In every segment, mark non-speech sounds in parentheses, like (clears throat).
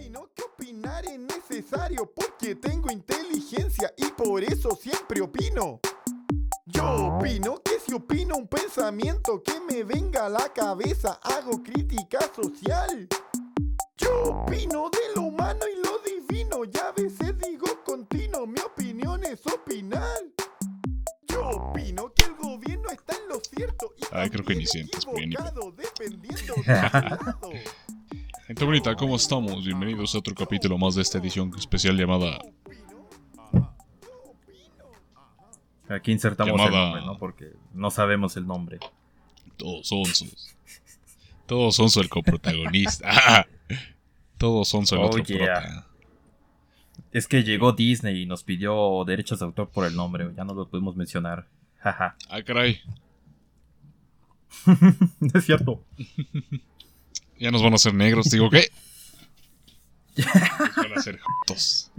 opino que opinar es necesario porque tengo inteligencia y por eso siempre opino. Yo opino que si opino un pensamiento que me venga a la cabeza, hago crítica social. Yo opino de lo humano y lo divino, y a veces digo continuo, mi opinión es opinar. Yo opino que el gobierno está en lo cierto y Ay, creo que ni sientes, equivocado, dependiendo de. (laughs) Gente bonita, ¿cómo estamos? Bienvenidos a otro capítulo más de esta edición especial llamada Aquí insertamos el nombre, ¿no? Porque no sabemos el nombre. Todos Sonsos. Todos Sonso el coprotagonista. (laughs) Todos Sonso el Oh, otro yeah. prota. Es que llegó Disney y nos pidió derechos de autor por el nombre. Ya no lo pudimos mencionar. Jaja. Ah, caray. (laughs) No es cierto. (laughs) Ya nos van a hacer negros, digo, ¿qué? Nos (laughs) van a hacer jotos.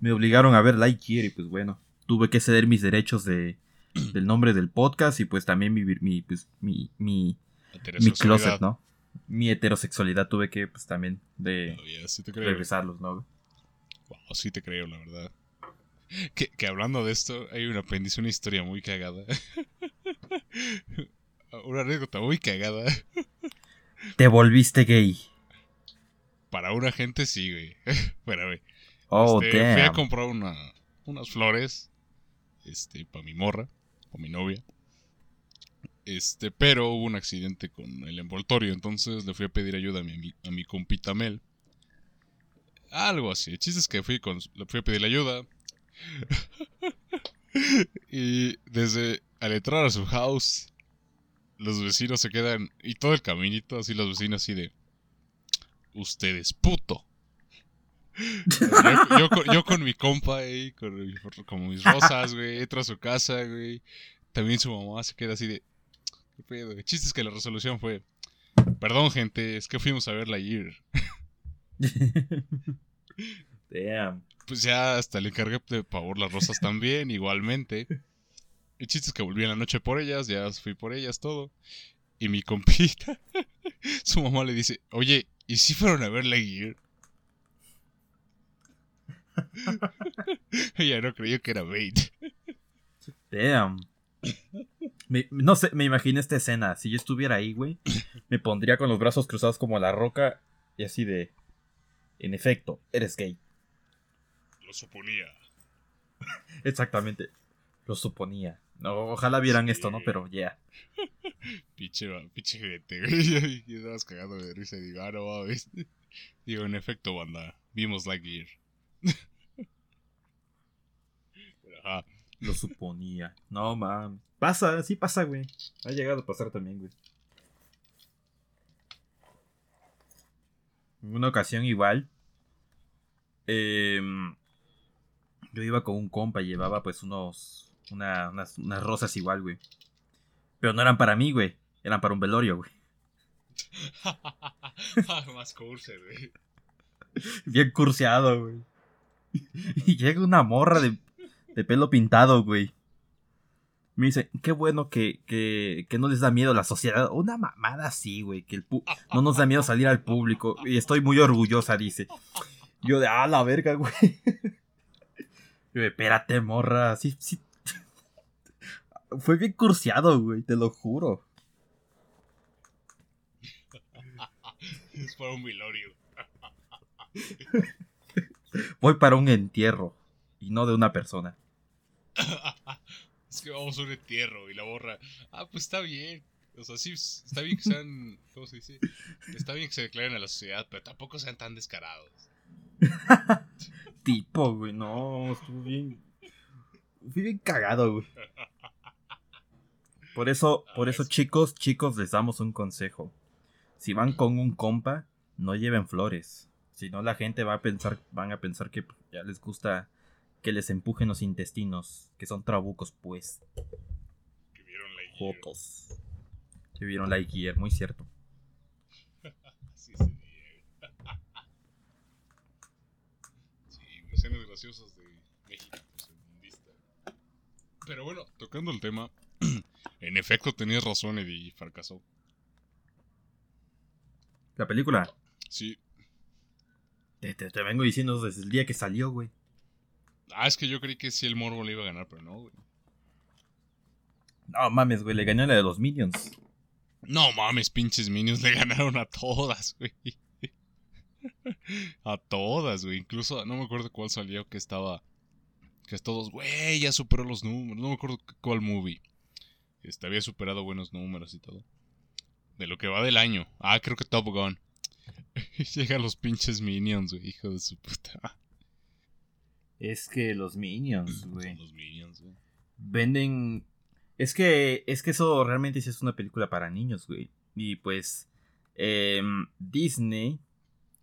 Me obligaron a ver Lightyear y pues bueno. Tuve que ceder mis derechos de, del nombre del podcast y pues también mi, mi, pues, mi, mi, closet, ¿no? Mi heterosexualidad tuve que pues también de Todavía, sí te creo. regresarlos, ¿no? Wow, sí te creo, la verdad. Que, que hablando de esto, hay un apéndice, una historia muy cagada. (laughs) una anécdota muy cagada. Te volviste gay. Para una gente sí, güey. (laughs) Bueno, güey. Oh, Este, Fui a damn. comprar una, unas flores. Este, para mi morra. Para mi novia. Este, pero hubo un accidente con el envoltorio. Entonces le fui a pedir ayuda a mi, a mi compita Mel. Algo así. El chiste es que fui con, le fui a pedir ayuda. (laughs) y desde al entrar a su house, los vecinos se quedan. Y todo el caminito, así los vecinos así de. Usted es puto. Yo, yo con, yo con mi compa, ahí, con, mi- con mis rosas, güey, entro a su casa, güey. También su mamá se queda así de... ¿Qué pedo? El chiste es que la resolución fue... Perdón, gente, es que fuimos a verla ayer. (laughs) Damn. Pues ya hasta le encargué de favor las rosas también, igualmente. El chiste es que volví en la noche por ellas, ya fui por ellas, todo. Y mi compita, (laughs) su mamá le dice, oye, ¿y si fueron a verla ayer? (laughs) Ella no creyó que era bait. Damn. Me- no sé, me imaginé esta escena. Si yo estuviera ahí, güey, me pondría con los brazos cruzados como la roca y así de... En efecto, eres gay. Lo suponía. Exactamente. Lo suponía. No, ojalá vieran Sí. esto, ¿no? Pero (laughs) (laughs) ya. Pinche, va- pinche gente, güey. Y estabas cagando de risa y digo, ah, no mames. (laughs) Digo, en efecto, banda, vimos Lightyear. Pero, ajá. Lo suponía. No, man. Pasa, sí pasa, güey. Ha llegado a pasar también, güey. En una ocasión igual. em, yo iba con un compa y llevaba pues unos. Una- unas, unas rosas igual, güey. Pero no eran para mí, güey. Eran para un velorio, güey. (laughs) Más curse, güey. Bien curseado, güey. Y llega una morra de, de pelo pintado, güey. Me dice, qué bueno que, que, que no les da miedo la sociedad. Una mamada así, güey. Que el pu- no nos da miedo salir al público. Y estoy muy orgullosa, dice. Yo de, ah, la verga, güey. (laughs) Yo, espérate, morra. Sí, sí. Fue bien curseado, güey. Te lo juro. Es para un velorio. Voy para un entierro. Y no de una persona. Es que vamos a un entierro y la borra. Ah, pues está bien. O sea, sí, está bien que sean. ¿Cómo se dice? Está bien que se declaren a la sociedad, pero tampoco sean tan descarados. (laughs) tipo, güey. No, estuvo bien. Fui bien cagado, güey. Por eso, por eso, chicos, chicos, les damos un consejo. Si van con un compa, no lleven flores. Si no, la gente va a pensar, van a pensar que ya les gusta que les empujen los intestinos, que son trabucos, pues. Que vieron Lightyear. Jotos. Que vieron Lightyear, muy cierto. (laughs) Así se dice. Sí, escenas graciosas de México segundista. Pero bueno, tocando el tema, (clears throat) en efecto tenías razón, Eddie, y fracasó. La película. Sí. Te, te- te vengo diciendo desde el día que salió, güey. Ah, es que yo creí que sí el morbo le iba a ganar, pero no, güey. No mames, güey, le ganó la de los Minions. No mames, pinches minions (laughs) le ganaron a todas, güey. (laughs) A todas, güey. Incluso no me acuerdo cuál salió que estaba. Que todos, güey, ya superó los números. No me acuerdo cu- cuál movie. Este había superado buenos números y todo. De lo que va del año. Ah, creo que Top Gun. (laughs) Llegan los pinches minions, güey, hijo de su puta. Es que los Minions, güey. Los minions, güey. Venden. Es que. Es que eso realmente sí es una película para niños, güey. Y pues. em, Disney.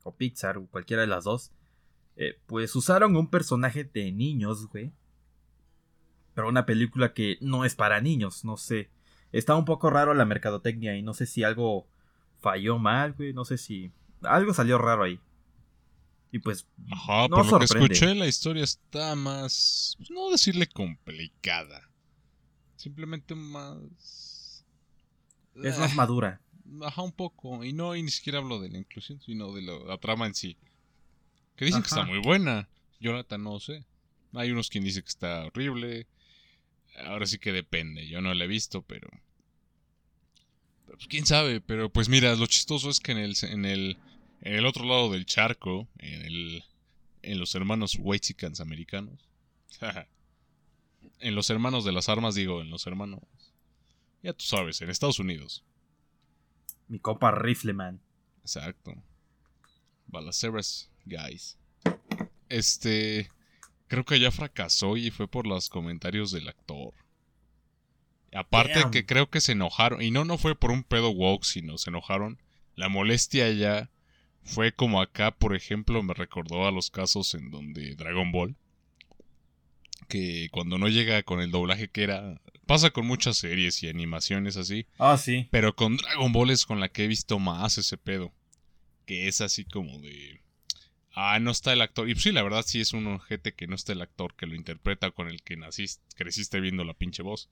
O Pixar, o cualquiera de las dos. eh, pues usaron un personaje de niños, güey. Pero una película que no es para niños, no sé. Está un poco raro la mercadotecnia y no sé si algo falló mal, güey. No sé si. Algo salió raro ahí. Y pues. Ajá, no por lo que escuché, la historia está más. pues, No decirle complicada. Simplemente más. Es más Ah, madura. Ajá, un poco. Y no, y ni siquiera hablo de la inclusión, sino de la, la trama en sí. Que dicen que está muy buena. Jonathan, no sé. Hay unos quien dice que está horrible. Ahora sí que depende. Yo no la he visto, pero. pues, quién sabe. Pero pues mira, lo chistoso es que en el, en el, en el otro lado del charco, en el, en los hermanos Whitexicans americanos. (laughs) en los hermanos de las armas, digo, en los hermanos. Ya tú sabes, en Estados Unidos. Mi compa Rifleman. Exacto. Balaceras Guys. Este. Creo que ya fracasó y fue por los comentarios del actor. Aparte Damn. que creo que se enojaron. Y no, no fue por un pedo woke, sino se enojaron. La molestia ya fue como acá, por ejemplo, me recordó a los casos en donde Dragon Ball. Que cuando no llega con el doblaje que era. Pasa con muchas series y animaciones así. Ah, sí. Pero con Dragon Ball es con la que he visto más ese pedo. Que es así como de. Ah, no está el actor. Y pues sí, la verdad sí es un ojete que no está el actor que lo interpreta con el que naciste, creciste viendo la pinche voz.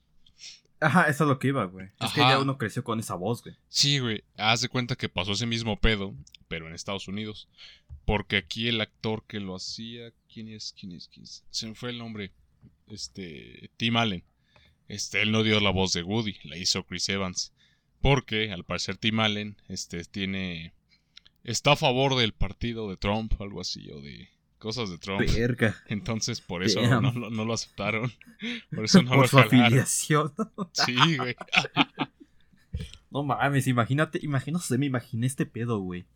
Ajá, eso es lo que iba, güey. Es que ya uno creció con esa voz, güey. Sí, güey. Haz de cuenta que pasó ese mismo pedo, pero en Estados Unidos. Porque aquí el actor que lo hacía. ¿Quién es? ¿Quién es? ¿Quién es? Se me fue el nombre. Este. Tim Allen. Este, él no dio la voz de Woody, la hizo Chris Evans. Porque, al parecer, Tim Allen, este, tiene. Está a favor del partido de Trump, algo así, o de cosas de Trump. Verga. (laughs) Entonces, por eso no, lo- no lo aceptaron. Por eso no Por lo su jalaron. afiliación. (laughs) Sí, güey. No mames, imagínate, imagínate, me imaginé este pedo, güey.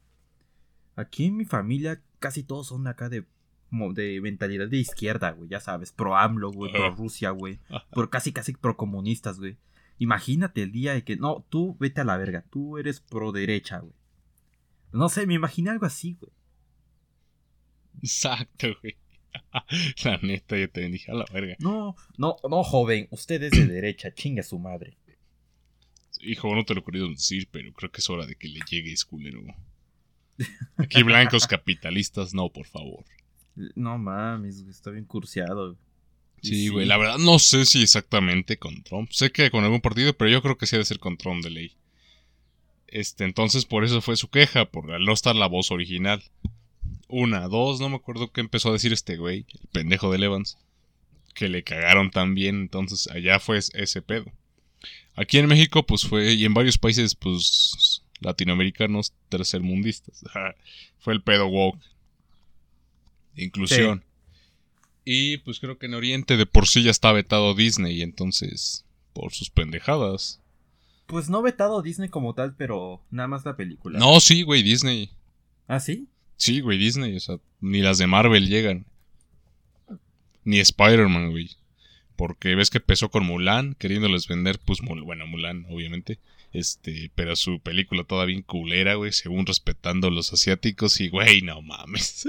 Aquí en mi familia casi todos son acá de, de mentalidad de izquierda, güey, ya sabes, pro AMLO, güey, pro. Rusia, güey, casi casi pro comunistas, güey. Imagínate el día de que, no, tú vete a la verga, tú eres pro derecha, güey. No sé, me imaginé algo así, güey. Exacto, güey. (laughs) La neta, yo te dije a la verga. No, no, no, joven, usted es de derecha, chinga su madre. Hijo, no te lo he querido decir, pero creo que es hora de que le llegues, culero. Aquí blancos capitalistas, no, por favor. No mames, güey, está bien cursiado. Y Sí, güey, la verdad no sé si exactamente con Trump. Sé que con algún partido, pero yo creo que sí ha de ser con Trump de ley. Este, entonces por eso fue su queja, por no estar la voz original. Una, dos, no me acuerdo qué empezó a decir este güey, el pendejo de Evans. Que le cagaron también, entonces allá fue ese pedo. Aquí en México, pues fue, y en varios países, pues, latinoamericanos tercermundistas. (laughs) fue el pedo woke. Inclusión. Y pues creo que en Oriente de por sí ya está vetado Disney, entonces, por sus pendejadas. Pues no vetado Disney como tal, pero nada más la película. No, sí, güey, Disney. ¿Ah, sí? Sí, güey, Disney. O sea, ni las de Marvel llegan. Ni Spider-Man, güey. Porque ves que empezó con Mulan, queriéndoles vender, pues, Mul- bueno, Mulan, obviamente. Este, pero su película toda bien culera, güey, según respetando a los asiáticos. Y, güey, no mames.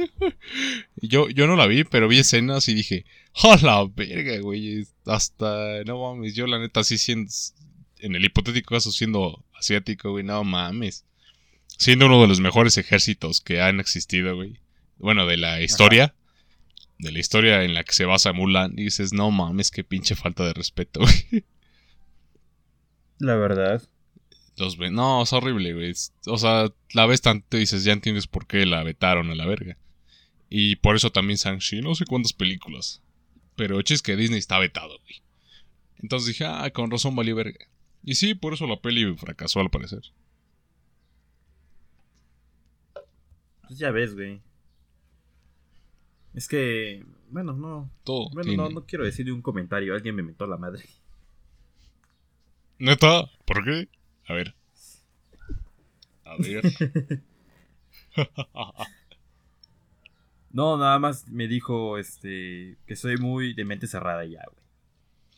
(laughs) yo, yo no la vi, pero vi escenas y dije, ¡a la verga, güey! Hasta, no mames, yo la neta sí siendo, en el hipotético caso siendo asiático, güey, no mames. Siendo uno de los mejores ejércitos que han existido, güey. Bueno, de la historia. De la historia en la que se basa Mulan. Y dices, no mames, qué pinche falta de respeto, (laughs) güey. La verdad. Los ve- No, es horrible, güey. O sea, la ves tanto y dices, ya entiendes por qué la vetaron a la verga. Y por eso también Shang-Chi, no sé cuántas películas. Pero el chiste es que Disney está vetado, güey. Entonces dije, ah, con razón valió verga. Y sí, por eso la peli fracasó al parecer. Pues ya ves, güey. Es que, bueno, no. Todo. Bueno, tiene- no, no quiero decirle un comentario. Alguien me mentó la madre. ¿Neta? ¿Por qué? A ver. A ver. (laughs) No, nada más me dijo, este, que soy muy de mente cerrada ya, güey.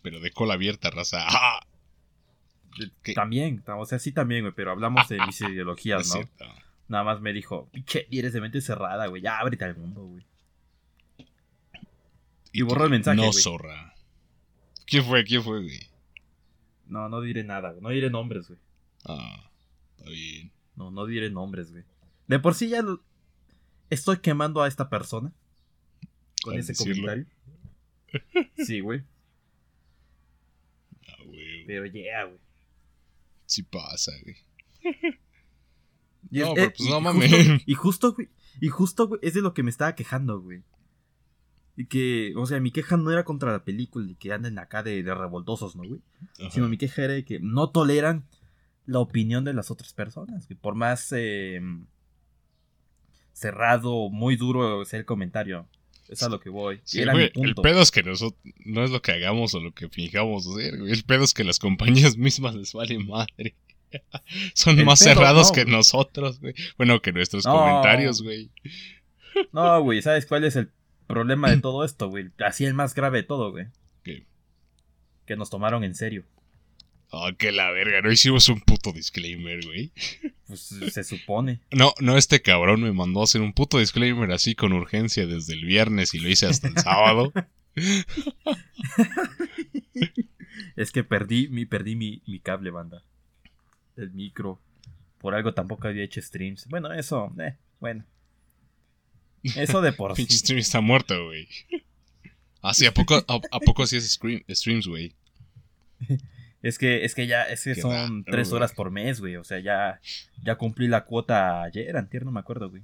Pero de cola abierta, raza. ¡Ah! También, o sea, sí también, güey, pero hablamos de mis (laughs) ideologías, ¿no? Nada más me dijo, pinche, eres de mente cerrada, güey, ya ábrete al mundo, güey. Y borró el mensaje, No, güey. zorra. ¿Quién fue? ¿Quién fue, güey? No, no diré nada, güey, no diré nombres, güey. Ah, está bien. No, no diré nombres, güey. De por sí ya lo- estoy quemando a esta persona con ese decirlo. comentario. (laughs) Sí, güey. Ah, güey. Pero yeah, güey. Sí pasa, güey. (laughs) No, es- pero pues y- no mames. Y justo, güey. Y justo, güey, es de lo que me estaba quejando, güey. Y que, o sea, mi queja no era contra la película y que anden acá de, de revoltosos, ¿no, güey? Ajá. Sino mi queja era de que no toleran la opinión de las otras personas, que por más eh, cerrado, muy duro sea el comentario. Es a lo que voy. Sí, güey. El pedo es que nosotros no es lo que hagamos o lo que fijamos hacer, güey. El pedo es que las compañías (laughs) mismas les vale madre. (laughs) Son El más pedo, cerrados no, que güey. nosotros, güey. Bueno, que nuestros No. comentarios, güey. No, güey, ¿sabes cuál es el problema de todo esto, güey? Así el más grave de todo, güey. ¿Qué? Que nos tomaron en serio. Ah, que la verga, no hicimos un puto disclaimer, güey. Pues se supone. No, no, este cabrón me mandó a hacer un puto disclaimer así con urgencia desde el viernes y lo hice hasta el sábado. (laughs) Es que perdí mi, perdí mi, mi cable, banda. El micro. Por algo tampoco había hecho streams. Bueno, eso, eh, bueno. Eso de por (laughs) Pinche sí. stream está muerto, güey. Ah, sí, ¿a poco, a, a poco sí es streams, güey? (laughs) Es que, es que ya, es que Qué son tres güey. horas por mes, güey. O sea, ya, ya cumplí la cuota ayer, antier, no me acuerdo, güey.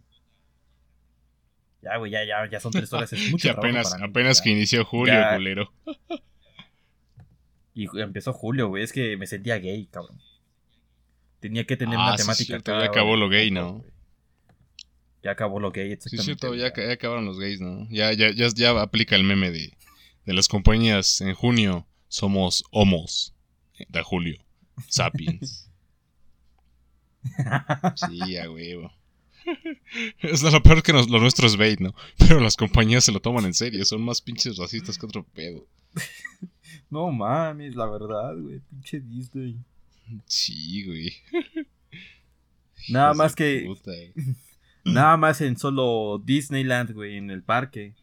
Ya, güey, ya, ya, ya son tres horas. Es (laughs) mucho trabajo apenas, para mí, apenas ya. que inició julio, Ya. culero. Y empezó julio, güey. Es que me sentía gay, cabrón. Tenía que tener Ah, una sí, temática. cierto, ya acabó güey, lo gay, ¿no? güey. Ya acabó lo gay, Sí, exactamente. es cierto, ya, ya acabaron los gays, ¿no? Ya, ya, ya, ya aplica el meme de, de las compañías en junio. Somos homos. De julio. Sapiens. (laughs) Sí, a huevo. (laughs) Es lo peor que nos- lo nuestro es bait, ¿no? Pero las compañías se lo toman en serio. Son más pinches racistas que otro pedo. (laughs) No mames, la verdad, güey. Pinche Disney. Sí, güey. Nada más que- puta, güey. Nada más en solo Disneyland, güey, en el parque.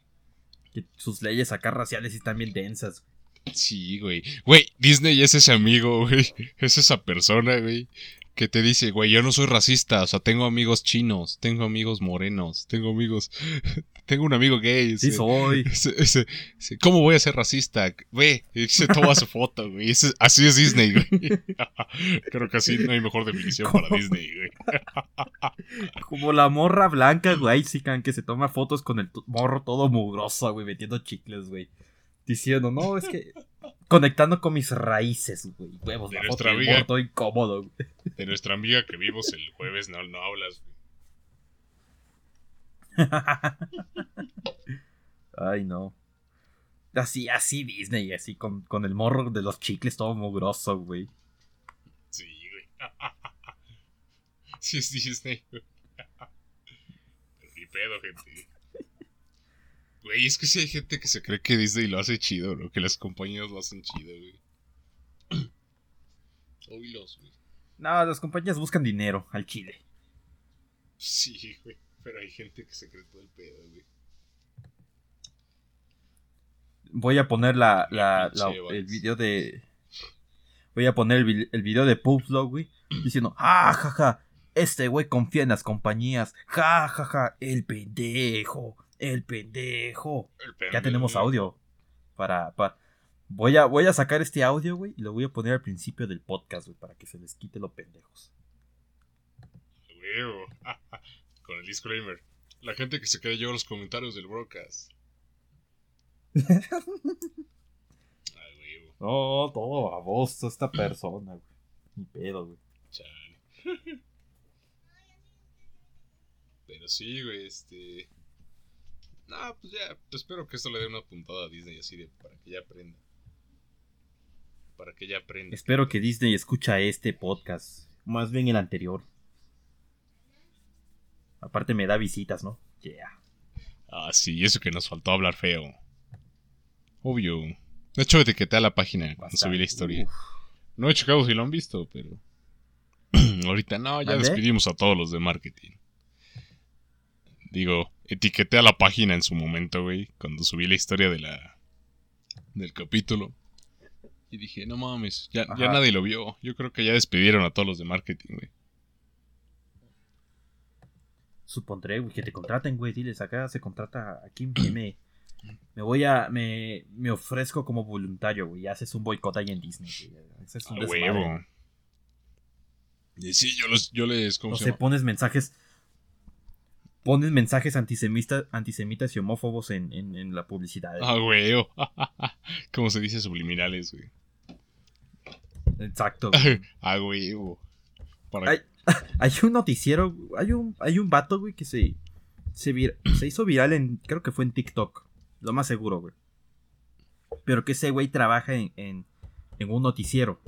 Que sus leyes acá raciales sí están bien densas. Sí, güey. Güey, Disney es ese amigo, güey. (laughs) Es esa persona, güey. Que te dice, güey, yo no soy racista. O sea, tengo amigos chinos, tengo amigos morenos, tengo amigos. (laughs) tengo un amigo gay. Sí ese- soy. (laughs) ese- ese- ese, ¿Cómo voy a ser racista? Ve, se toma su foto, güey. Así es Disney, güey. Creo que así no hay mejor definición para. Disney, güey. Como la morra blanca, güey, sí, que se toma fotos con el morro todo mugroso, güey, metiendo chicles, güey. Diciendo, no, es que... Conectando con mis raíces, güey. Huevos, De la foto nuestra del amiga. incómodo. De nuestra amiga que vimos el jueves, no, no hablas, güey. (laughs) Ay, no. Así, así Disney, así con, con el morro de los chicles todo mugroso, güey. Sí, güey. (laughs) sí es Disney, güey. (laughs) Ni pedo, gente. Güey, es que sí hay gente que se cree que Disney lo hace chido, ¿no? Que las compañías lo hacen chido, güey. (clears throat) Oílos, güey. No, las compañías buscan dinero al chile. Sí, güey. Pero hay gente que se cree todo el pedo, güey. Voy a poner la, la, el video de. Voy a poner el, el video de Pupslo, güey. (clears throat) Diciendo, ah, jaja, este güey confía en las compañías. Ja, ja, ja, el pendejo, el pendejo. El Ya pendejo, tenemos güey. audio para, para. Voy a, voy a sacar este audio, güey, y lo voy a poner al principio del podcast, güey, para que se les quite lo pendejos. Huevo. (laughs) Con el disclaimer. La gente que se quede yo los comentarios del broadcast. (laughs) Ay, huevo. No, todo baboso esta persona, güey. Ni pedo, güey. Chale. (laughs) Pero sí, güey, este. No, pues ya, pues espero que esto le dé una puntada a Disney así de para que ya aprenda. Para que ya aprenda. Espero que Disney escucha este podcast. Más bien el anterior. Aparte me da visitas, ¿no? Yeah. Ah, sí, eso que nos faltó hablar feo. Obvio. De hecho, etiqueté a la página cuando subí la historia. Uf. No he checado si lo han visto, pero. (clears throat) Ahorita no, ya despedimos a todos los de marketing. Digo, etiqueté a la página en su momento, güey, cuando subí la historia de la. del capítulo. Y dije, no mames, ya, ya nadie lo vio. Yo creo que ya despidieron a todos los de marketing, güey. Supondré, güey, que te contraten, güey. Diles, acá se contrata aquí. Me, me voy a. Me, me ofrezco como voluntario, güey. Haces un boicot ahí en Disney, güey. Ese es A un huevo. Y sí, yo, los, yo les. ¿Cómo No se sé, pones mensajes. Pones mensajes antisemitas, antisemitas y homófobos en, en, en la publicidad. Ah, huevo. (laughs) ¿Cómo se dice subliminales, güey? Exacto. (laughs) güey. Ah. Para... Ay, (laughs) hay un noticiero, hay un, hay un vato, güey, que se, se, vir- se hizo viral en, creo que fue en TikTok, lo más seguro, güey. Pero que ese güey trabaja en, en, en un noticiero.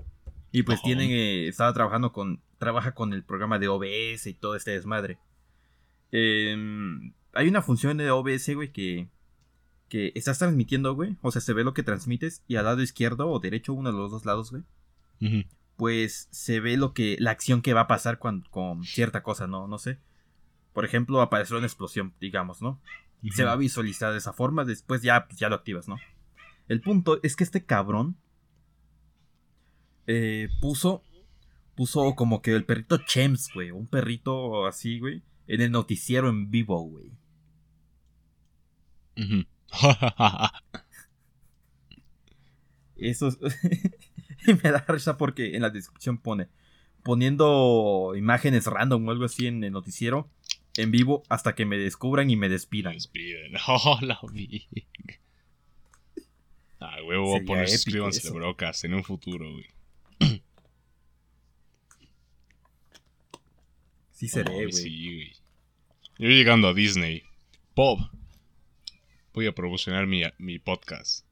Y pues Ajá. tienen, eh, estaba trabajando con, trabaja con el programa de OBS y todo este desmadre. Em, hay una función de OBS, güey, que, que estás transmitiendo, güey. O sea, se ve lo que transmites y al lado izquierdo o derecho, uno de los dos lados, güey pues se ve lo que la acción que va a pasar con, con cierta cosa, ¿no? No sé. Por ejemplo, apareció una explosión, digamos, ¿no? Se va a visualizar de esa forma, después ya, pues, ya lo activas, ¿no? El punto es que este cabrón eh, puso puso como que el perrito Chems, güey, un perrito así, güey, en el noticiero en vivo, güey. (laughs) Eso es... (laughs) y me da risa porque en la descripción pone poniendo imágenes random o algo así en el noticiero en vivo hasta que me descubran y me despidan. Despiden. (laughs) Oh, la vi. Ah, huevo, voy a poner suscríbanse Brocas en un futuro, güey. Sí se ve, güey. Sí, güey. Yo llegando a Disney. Bob. Voy a promocionar mi, mi podcast.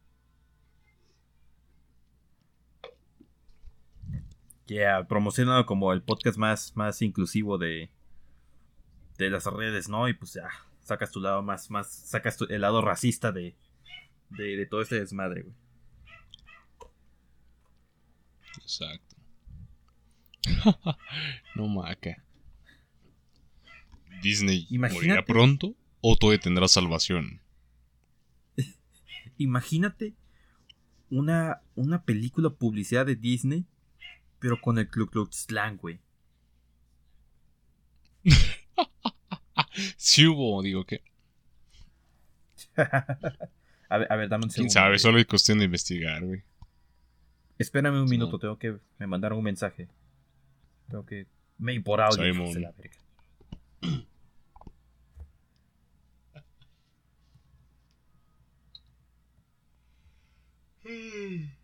Yeah, promocionado como el podcast más, más inclusivo de, de las redes, ¿no? Y pues ya, sacas tu lado más, más, sacas tu- el lado racista de, de, de todo este desmadre, güey. Exacto. (laughs) no maca. Disney Imagínate. morirá pronto o todavía tendrá salvación. (laughs) Imagínate una, una película publicidad de Disney, pero con el Ku Klux Klan, güey. (laughs) Si hubo, digo que. (laughs) a, ver, a ver, dame un Quién segundo. sabe, güey. solo es cuestión de investigar, güey. Espérame un Sí. minuto, tengo que. Me mandaron un mensaje. Tengo que. Me por audio. Simon. Mm.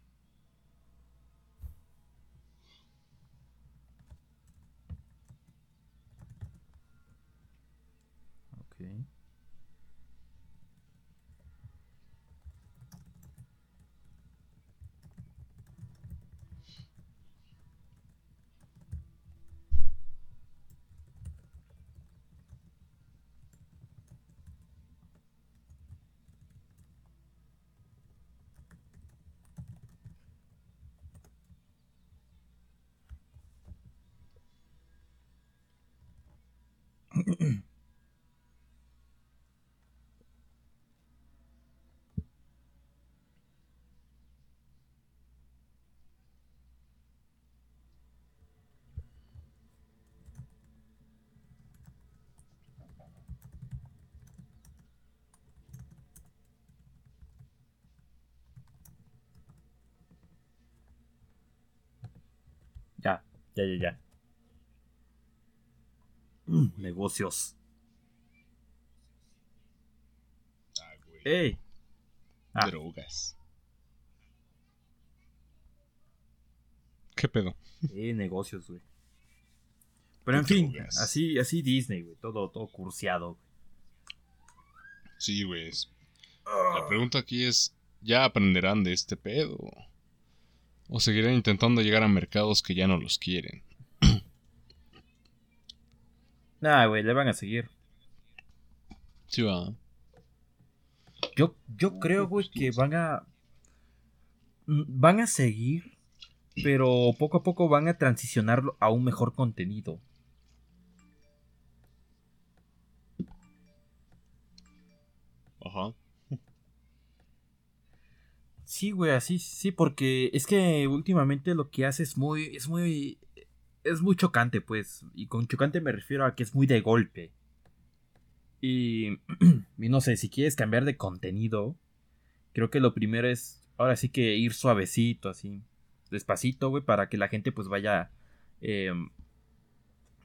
Ya, ya, ya. Mm, negocios. Ah, güey. ¡Ey! Ah. Drogas. ¿Qué pedo? Eh, negocios, güey. Pero en fin, Drogas. así, así Disney, güey. Todo, todo cursiado. güey. Sí, güey. es- La pregunta aquí es, ¿ya aprenderán de este pedo? ¿O seguirán intentando llegar a mercados que ya no los quieren? (clears throat) Nah, güey, le van a seguir. Sí, va. Yo, yo creo, güey, que van a. mm, Van a seguir, pero poco a poco van a transicionarlo a un mejor contenido. Ajá. Sí, güey, así, sí, porque es que últimamente lo que hace es muy, es muy, es muy chocante, pues, y con chocante me refiero a que es muy de golpe. Y, (clears throat) y no sé, si quieres cambiar de contenido, creo que lo primero es, ahora sí que ir suavecito, así, despacito, güey, para que la gente pues vaya, eh,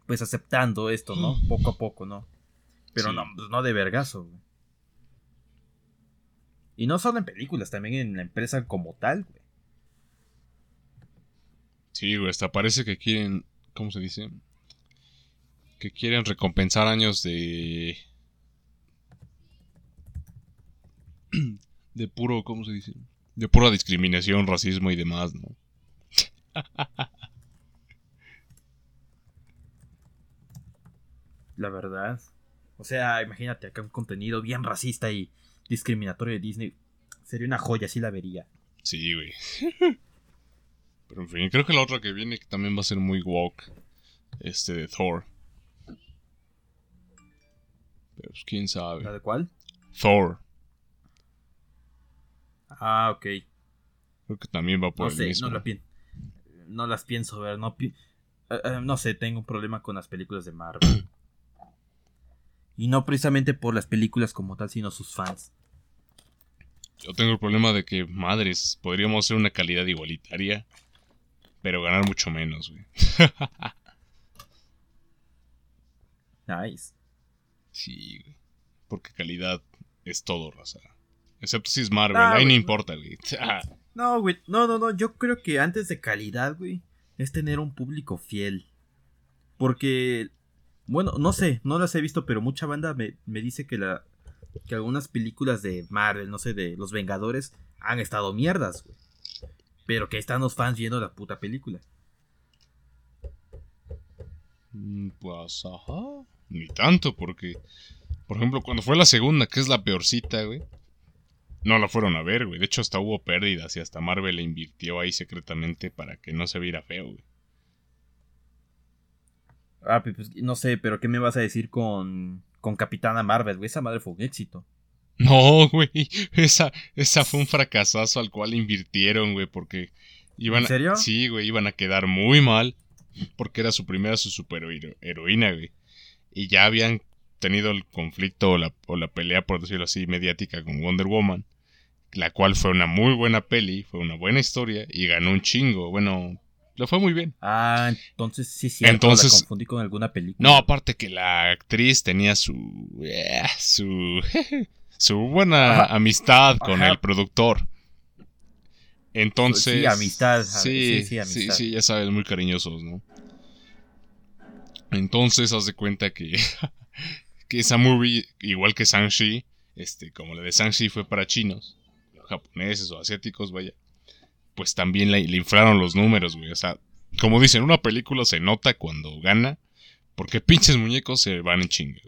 pues aceptando esto, ¿no? Poco a poco, ¿no? Pero Sí. no, pues, no de vergazo, güey. Y no solo en películas, también en la empresa como tal, güey. Sí, güey, hasta parece que quieren, ¿cómo se dice? Que quieren recompensar años de... (clears throat) De puro, ¿cómo se dice? De pura discriminación, racismo y demás, ¿no? (laughs) La verdad. O sea, imagínate acá un contenido bien racista y discriminatorio de Disney. Sería una joya, sí la vería. Sí, güey. (laughs) Pero en fin, creo que la otra que viene que también va a ser muy woke. Este de Thor. Pero pues quién ¿La sabe. de cuál? Thor. Ah, ok. Creo que también va por No el sé, mismo. no, la no las pienso ver. No, pi- eh, eh, no sé, tengo un problema con las películas de Marvel. (coughs) y no precisamente por las películas como tal, sino sus fans. Yo tengo el problema de que, madres, podríamos hacer una calidad igualitaria, pero ganar mucho menos, güey. (laughs) Nice. Sí, güey. Porque calidad es todo, raza. Excepto si es Marvel, Ah, ahí no importa, güey. (laughs) Ah, No, güey. No, no, no. Yo creo que antes de calidad, güey, es tener un público fiel. Porque, bueno, no sé, no las he visto, pero mucha banda me, me dice que, la, que algunas películas de Marvel, no sé, de Los Vengadores, han estado mierdas, güey. Pero que están los fans viendo la puta película. mm, Pues, ajá. Ni tanto, porque, por ejemplo, cuando fue la segunda, que es la peorcita, güey. No la fueron a ver, güey. De hecho, hasta hubo pérdidas y hasta Marvel le invirtió ahí secretamente para que no se viera feo, güey. Ah, pues no sé, pero ¿qué me vas a decir con, con Capitana Marvel, güey? Esa madre fue un éxito. No, güey. Esa, esa fue un fracasazo al cual invirtieron, güey, porque iban ¿En serio? A, sí, güey, iban a quedar muy mal porque era su primera su super heroína, güey. Y ya habían tenido el conflicto o la, o la pelea, por decirlo así, mediática con Wonder Woman, la cual fue una muy buena peli, fue una buena historia y ganó un chingo. Bueno, le fue muy bien. Ah, entonces sí, sí. Entonces- La confundí con alguna película. No, aparte que la actriz tenía su. eh, su. (laughs) su buena Ajá. amistad con Ajá. el productor. Entonces. Sí, amistad, Sí, sí, sí, amistad. sí, ya sabes, muy cariñosos, ¿no? Entonces, haz de cuenta que. (laughs) que esa movie, igual que Shang-Chi, este, como la de Shang-Chi fue para chinos, japoneses o asiáticos, vaya. Pues también le, le inflaron los números, güey. O sea, como dicen, una película se nota cuando gana porque pinches muñecos se van en chinga.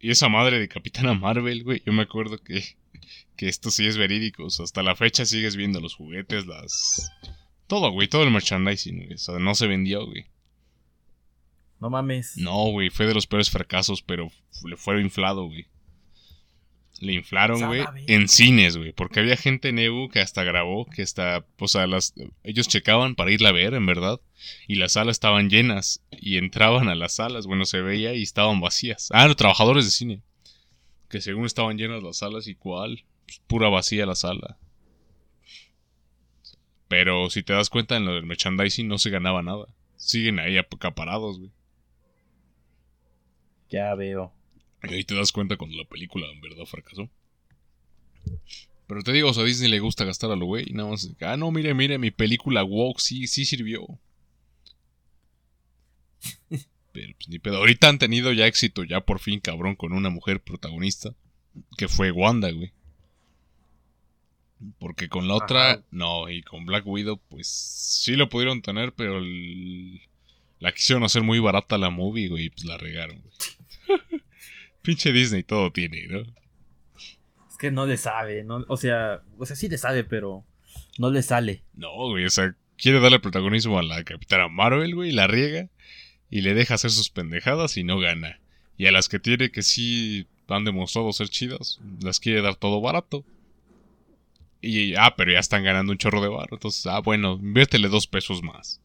Y esa madre de Capitana Marvel, güey, yo me acuerdo que, que esto sí es verídico. O sea, hasta la fecha sigues viendo los juguetes, las... Todo, güey, todo el merchandising, güey. O sea, no se vendió, güey. No mames. No, güey, fue de los peores fracasos, pero le fue inflado, güey. Le inflaron, güey, en cines, güey. Porque había gente en EU que hasta grabó, que hasta, o sea, las, ellos checaban para irla a ver, en verdad. Y las salas estaban llenas. Y entraban a las salas, bueno, se veía y estaban vacías. Ah, los trabajadores de cine. Que según estaban llenas las salas y cuál, pues, pura vacía la sala. Pero si te das cuenta, en lo del merchandising no se ganaba nada. siguen ahí acaparados, güey. Ya veo. Y ahí te das cuenta cuando la película en verdad fracasó. Pero te digo, o sea, a Disney le gusta gastar a lo güey. Nada más, ah, no, mire, mire, mi película Woke sí, sí sirvió. Pero pues ni pedo. Ahorita han tenido ya éxito, ya por fin, cabrón, con una mujer protagonista. Que fue Wanda, güey. Porque con la otra, Ajá. no. Y con Black Widow, pues sí lo pudieron tener, pero el- la quisieron hacer muy barata la movie, güey. Y pues la regaron, güey. Pinche Disney todo tiene, ¿no? Es que no le sabe, ¿no? O sea, o sea, sí le sabe, pero no le sale. No, güey, o sea, quiere darle protagonismo a la Capitana Marvel, güey, la riega y le deja hacer sus pendejadas y no gana. Y a las que tiene que sí han demostrado ser chidas, las quiere dar todo barato. Y, ah, pero ya están ganando un chorro de barro, entonces, ah, bueno, inviértele dos pesos más.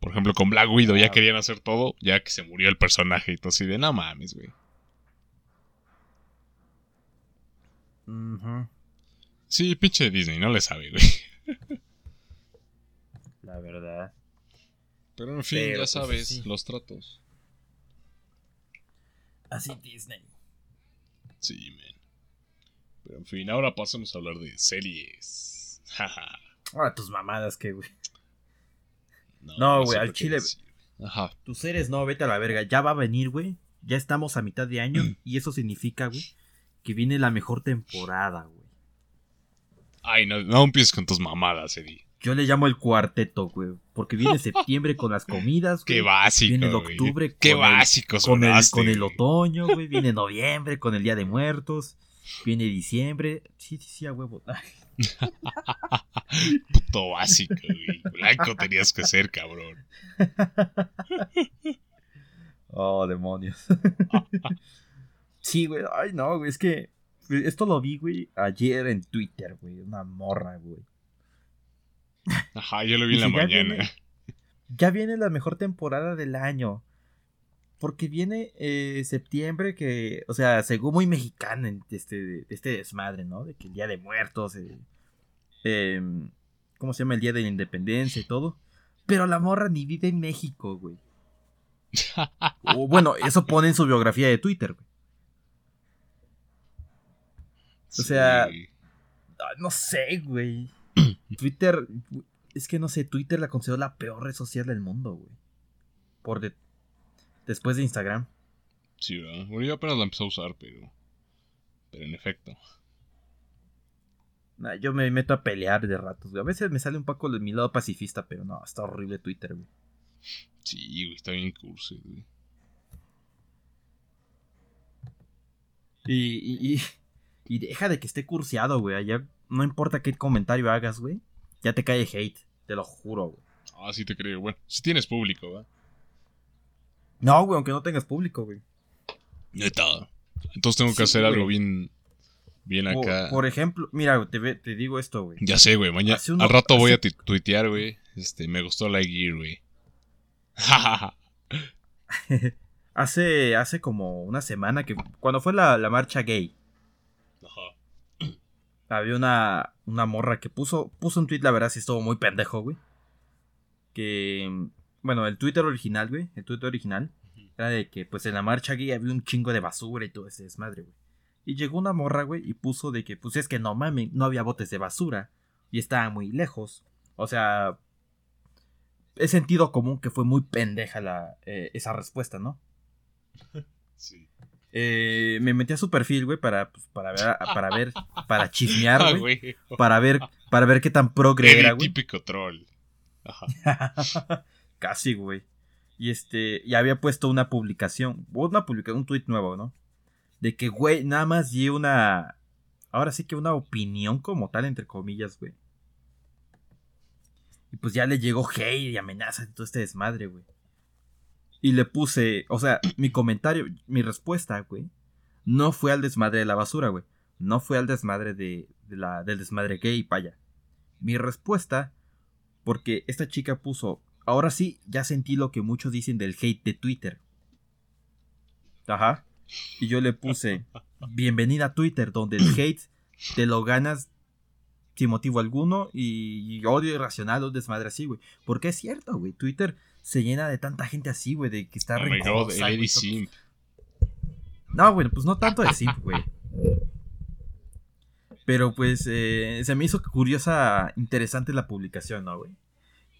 Por ejemplo, con Black Widow ya querían hacer todo, ya que se murió el personaje y todo así de, no mames, güey. Sí, pinche Disney, no le sabe, güey. (laughs) La verdad. Pero en fin, Pero, ya pues, sabes, sí. los tratos. Así Disney. Sí, man. Pero en fin, ahora pasemos a hablar de series. (laughs) Jaja. Ahora tus mamadas, que, güey. No, güey, al chile- decir. Ajá. Tus seres no, vete a la verga. Ya va a venir, güey. Ya estamos a mitad de año. y eso significa, güey, que viene la mejor temporada, güey. Ay, no, no empieces con tus mamadas, Eddie. Yo le llamo el cuarteto, güey. Porque viene (laughs) septiembre con las comidas, güey. Qué básico. Viene el güey. octubre Qué con el- básico con el, sonaste, con el güey. otoño, güey. Viene noviembre con el Día de Muertos. Viene diciembre. Sí, sí, sí, a huevo. (laughs) Puto básico, güey. Blanco tenías que ser, cabrón. Oh, demonios. sí, güey. Ay, no, güey. Es que esto lo vi, güey, ayer en Twitter, güey. Una morra, güey. Ajá, yo lo vi en la ya mañana. viene- Ya viene la mejor temporada del año. Porque viene eh, septiembre que, o sea, según muy mexicana en este, este desmadre, ¿no? De que el Día de Muertos, eh, em, ¿cómo se llama? El Día de la Independencia y todo. Pero la morra ni vive en México, güey. O, bueno, eso pone en su biografía de Twitter, güey. O sea, Sí. Ah, No sé, güey. (clears throat) Twitter, es que no sé, Twitter la considero la peor red social del mundo, güey. Por de- después de Instagram. Sí, ¿verdad? Bueno, yo apenas la empecé a usar, pero. Pero en efecto. Nah, yo me meto a pelear de ratos, güey. A veces me sale un poco de mi lado pacifista, pero no, está horrible Twitter, güey. Sí, güey, está bien cursi, güey. Y, y, y, y deja de que esté cursiado, güey. Allá no importa qué comentario hagas, güey. Ya te cae hate, te lo juro, güey. Ah, sí te creo. Bueno, si tienes público, ¿verdad? No, güey, aunque no tengas público, güey. Neta. Entonces tengo que Sí, hacer güey. algo bien. Bien Por, acá. por ejemplo, mira, te, te digo esto, güey. Ya sé, güey. Mañana. Uno- Al rato voy a tu- tuitear, güey. Este, me gustó la Gear, güey. (laughs) Hace, hace como una semana que cuando fue la, la marcha gay, Ajá. (clears throat) había una, una morra que puso, puso un tweet, la verdad, sí estuvo muy pendejo, güey. Que, bueno, el Twitter original, güey, el Twitter original, era de que, pues, en la marcha gay había un chingo de basura y todo ese desmadre, güey. Y llegó una morra, güey, y puso de que, pues, es que no mames, no había botes de basura y estaban muy lejos. O sea, es sentido común que fue muy pendeja la, eh, esa respuesta, ¿no? (laughs) Sí. Eh, me metí a su perfil, güey, para, pues, para ver, para ver, para (laughs) chismear, Ah, güey. Para ver, para ver qué tan progre era, El güey. típico troll. Ajá. (laughs) Casi, güey. Y este, y había puesto una publicación, una publicación, un tweet nuevo, ¿no? De que, güey, nada más di una, ahora sí que una opinión como tal, entre comillas, güey. Y pues ya le llegó hate y amenazas y todo este desmadre, güey. Y le puse, o sea, mi comentario, mi respuesta, güey, no fue al desmadre de la basura, güey. No fue al desmadre de, la, del desmadre gay, vaya. Mi respuesta, porque esta chica puso, ahora sí, ya sentí lo que muchos dicen del hate de Twitter. Ajá. Y yo le puse, (laughs) bienvenida a Twitter, donde el hate te lo ganas sin motivo alguno y, odio irracional o desmadre así, güey. Porque es cierto, güey. Twitter se llena de tanta gente así, güey, de que está Oh my god, el Simp. No, güey, pues no tanto de simp, güey. Pero pues eh, se me hizo curiosa, interesante la publicación, ¿no, güey?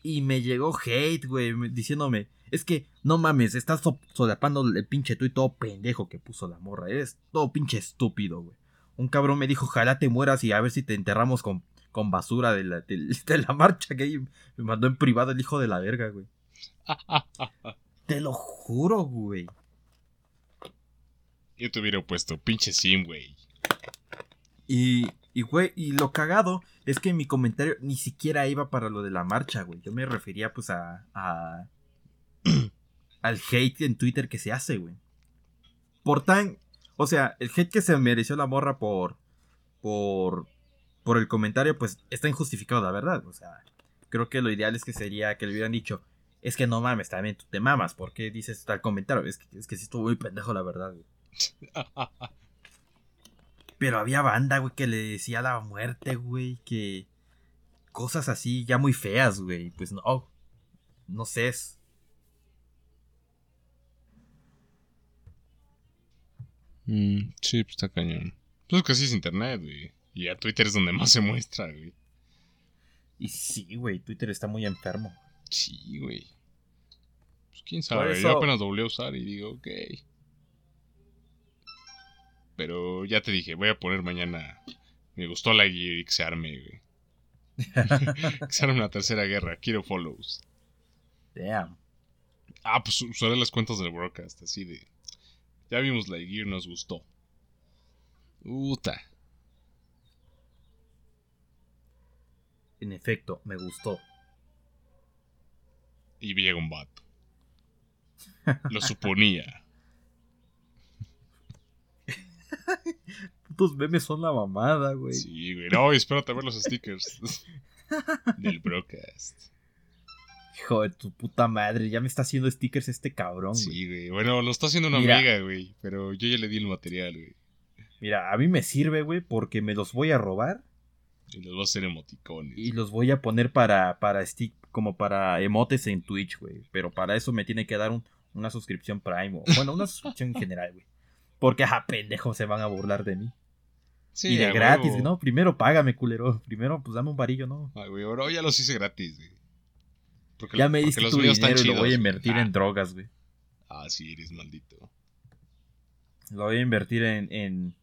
Y me llegó hate, güey, me- diciéndome, es que no mames, estás so- solapando el pinche tuit todo pendejo que puso la morra, eres todo pinche estúpido, güey. Un cabrón me dijo, ojalá te mueras y a ver si te enterramos con, con basura de la, de, (laughs) de la marcha que me mandó en privado el hijo de la verga, güey. (laughs) Te lo juro, güey. Yo te hubiera puesto pinche Sim, güey. Y, y, güey, y lo cagado es que mi comentario ni siquiera iba para lo de la marcha, güey. Yo me refería, pues, a. a (clears throat) al hate en Twitter que se hace, güey. Por tan. O sea, el hate que se mereció la morra por. por. por el comentario, pues, está injustificado, la verdad. O sea, creo que lo ideal es que sería que le hubieran dicho. Es que no mames, también tú te mamas. ¿Por qué dices tal comentario? Es que, es que sí estuvo muy pendejo, la verdad, güey. (laughs) Pero había banda, güey, que le decía la muerte, güey, que cosas así ya muy feas, güey. Pues no, no sé. es- Mm, sí, pues está cañón. Pues es que así es internet, güey. Y a Twitter es donde (laughs) más se muestra, güey. Y sí, güey, Twitter está muy enfermo. Sí, güey. Pues quién sabe, eso- yo apenas volví a usar y digo, ok. Pero ya te dije, voy a poner mañana. Me gustó la gear y que se arme, güey. (laughs) Que se arme una tercera guerra. Quiero follows. Damn. Ah, pues usaré las cuentas del broadcast, así de. Ya vimos la gear, nos gustó. Puta. En efecto, me gustó. Y llega un vato. Lo suponía. (laughs) Putos memes son la mamada, güey. Sí, güey. No, espérate a ver los stickers (laughs) del broadcast. Hijo de tu puta madre, ya me está haciendo stickers este cabrón, güey. Sí, güey. Bueno, lo está haciendo una Mira. amiga, güey. Pero yo ya le di el material, güey. Mira, a mí me sirve, güey, porque me los voy a robar Y los va a hacer emoticones. y los voy a poner para, para stick, como para emotes en Twitch, güey. Pero para eso me tiene que dar un- una suscripción Prime, o, bueno, una (laughs) suscripción en general, güey. Porque, ajá, pendejo, se van a burlar de mí. Sí, y de gratis, huevo. ¿no? Primero págame, culero. Primero, pues dame un varillo, ¿no? Ay, güey, ahora ya los hice gratis, güey. Porque, Ya me diste tu dinero y lo voy a invertir en drogas, güey. Ah, sí, eres maldito. Lo voy a invertir en, en,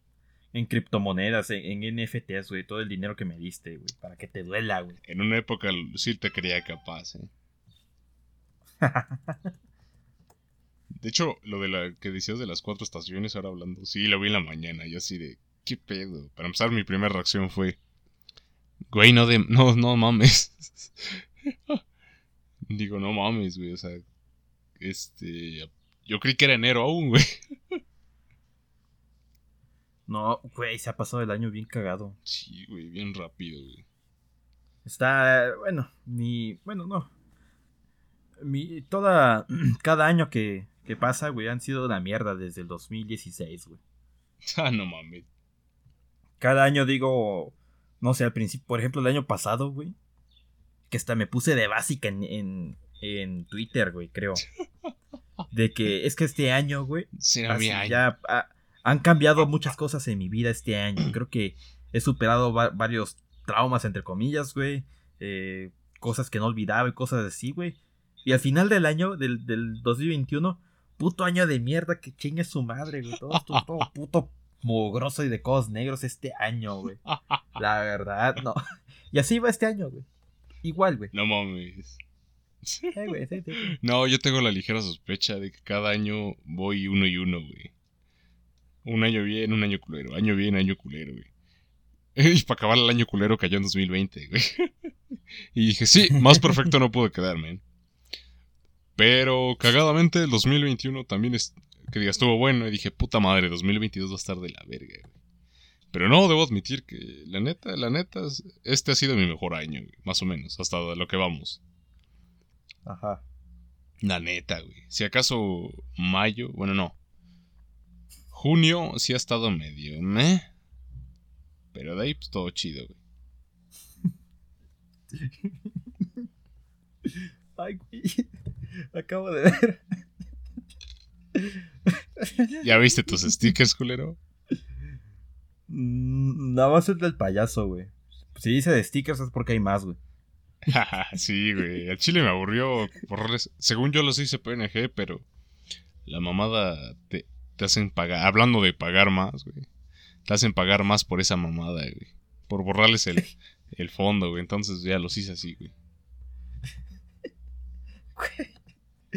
en criptomonedas, en, en NFTs, güey. Todo el dinero que me diste, güey. Para que te duela, güey. En una época sí te creía capaz, eh. (laughs) De hecho, lo de la que decías de las cuatro estaciones, ahora hablando, sí, lo vi en la mañana, yo así de, ¿qué pedo? Para empezar, mi primera reacción fue, güey, no de, no, no mames. (laughs) Digo, no mames, güey, o sea, este, yo creí que era enero aún, güey. (laughs) No, güey, se ha pasado el año bien cagado. Sí, güey, bien rápido, güey. Está, bueno, mi, bueno, no. Mi, toda, (clears throat) cada año que, que pasa, güey, han sido una mierda desde el 2016, güey. (laughs) Ah, no mames. Cada año digo, no sé, al principio, por ejemplo, el año pasado, güey, que hasta me puse de básica en, en, en Twitter, güey, creo. (laughs) De que es que este año, güey, Así, año. ya han cambiado muchas cosas en mi vida este año. Creo que he superado va- varios traumas, entre comillas, güey. eh, cosas que no olvidaba y cosas así, güey. Y al final del año, del, del 2021, puto año de mierda que chingue su madre, güey. Todo, esto- todo (laughs) puto mugroso y de cosas negros este año, güey. La verdad, no. (laughs) Y así va este año, güey. Igual, güey. No mames. Eh, güey, sí, sí, sí. No, yo tengo la ligera sospecha de que cada año voy uno y uno, güey. Un año bien, un año culero. Año bien, año culero, güey. (laughs) Y para acabar el año culero cayó en 2020, güey. Y dije, sí, más perfecto no pude quedar, man. Pero cagadamente el 2021 también es, que diga, estuvo bueno. Y dije, puta madre, 2022 va a estar de la verga, güey. Pero no, debo admitir que la neta, la neta, este ha sido mi mejor año, güey, más o menos, hasta lo que vamos. Ajá. La neta, güey. Si acaso mayo, bueno, no. Junio sí ha estado medio, ¿eh? Pero de ahí, pues todo chido, güey. (laughs) Ay, güey. Acabo de ver. ¿Ya viste tus stickers, culero? Mm, Nada más el del payaso, güey. Si dice de stickers es porque hay más, güey. (laughs) sí, güey. Al chile me aburrió borrarles. Según yo los hice PNG, pero la mamada te, te hacen pagar. Hablando de pagar más, güey. Te hacen pagar más por esa mamada, güey. Por borrarles el, (laughs) el fondo, güey. Entonces ya los hice así, güey.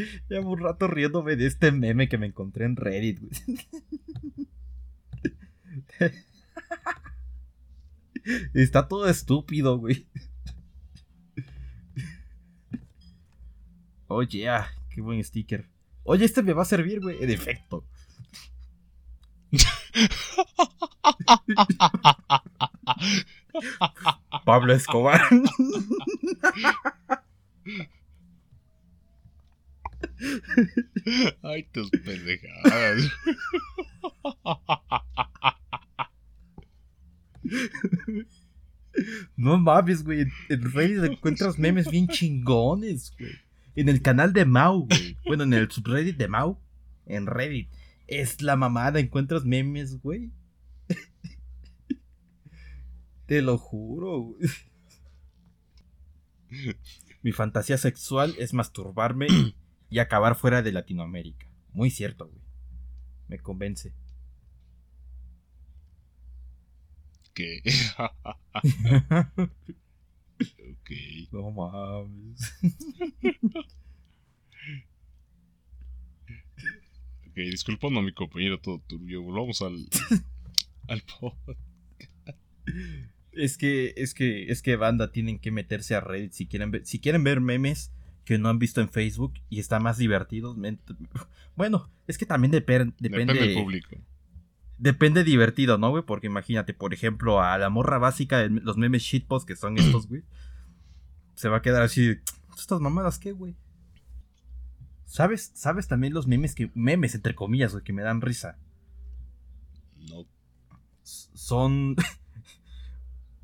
(laughs) Llevo un rato riéndome de este meme que me encontré en Reddit, güey. (laughs) Está todo estúpido, güey. (laughs) Oye, ah, qué buen sticker. Oye, este me va a servir, güey. En efecto. Pablo Escobar. (laughs) Ay, tus pendejadas. No mames, güey. En Reddit (laughs) encuentras memes bien chingones, güey. En el canal de Mau, güey. Bueno, en el subreddit de Mau. En Reddit. Es la mamada, encuentras memes, güey. (laughs) Te lo juro, güey. Mi fantasía sexual es masturbarme y acabar fuera de Latinoamérica. Muy cierto, güey. Me convence. ¿Qué? (laughs) ok. No mames. Ok, disculpando a mi compañero todo turbio. Volvamos al. (laughs) al pod. Es que, es que, es que banda tienen que meterse a Reddit si quieren ver, si quieren ver memes que no han visto en Facebook y está más divertidos. men- (laughs) Bueno, es que también depe- depende, Depende del público. depende divertido, ¿no, güey? Porque imagínate, por ejemplo, a la morra básica de los memes shitpost que son estos, (clears throat) güey, se va a quedar así, estas mamadas, ¿qué, güey? ¿Sabes? ¿Sabes también los memes que, memes entre comillas, güey, que me dan risa? No. son. (laughs)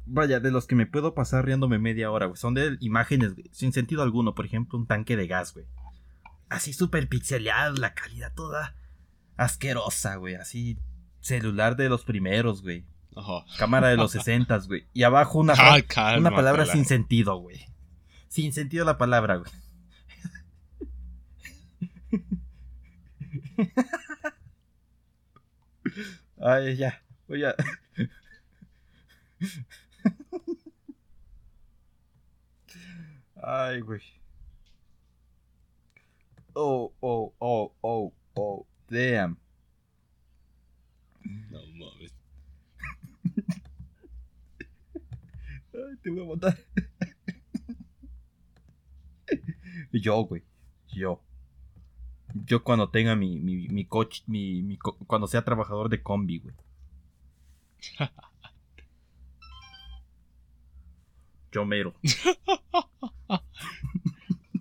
Vaya, de los que me puedo pasar riéndome media hora, güey. Son de imágenes güey, sin sentido alguno. Por ejemplo, un tanque de gas, güey. Así súper pixeleado, la calidad toda asquerosa, güey. Así, celular de los primeros, güey. Ajá. Cámara de los (laughs) sesentas, güey. Y abajo una, Ah, calma, una palabra sin sentido, güey. Sin sentido la palabra, güey. (laughs) Ay, ya. Voy a. (laughs) Ay, güey. Oh, oh, oh, oh, oh, damn. No mames. Ay, te voy a matar. Yo, güey. Yo. Yo cuando tenga mi, mi, mi coche, mi, mi co- cuando sea trabajador de combi, güey. (laughs) Yo mero. (laughs)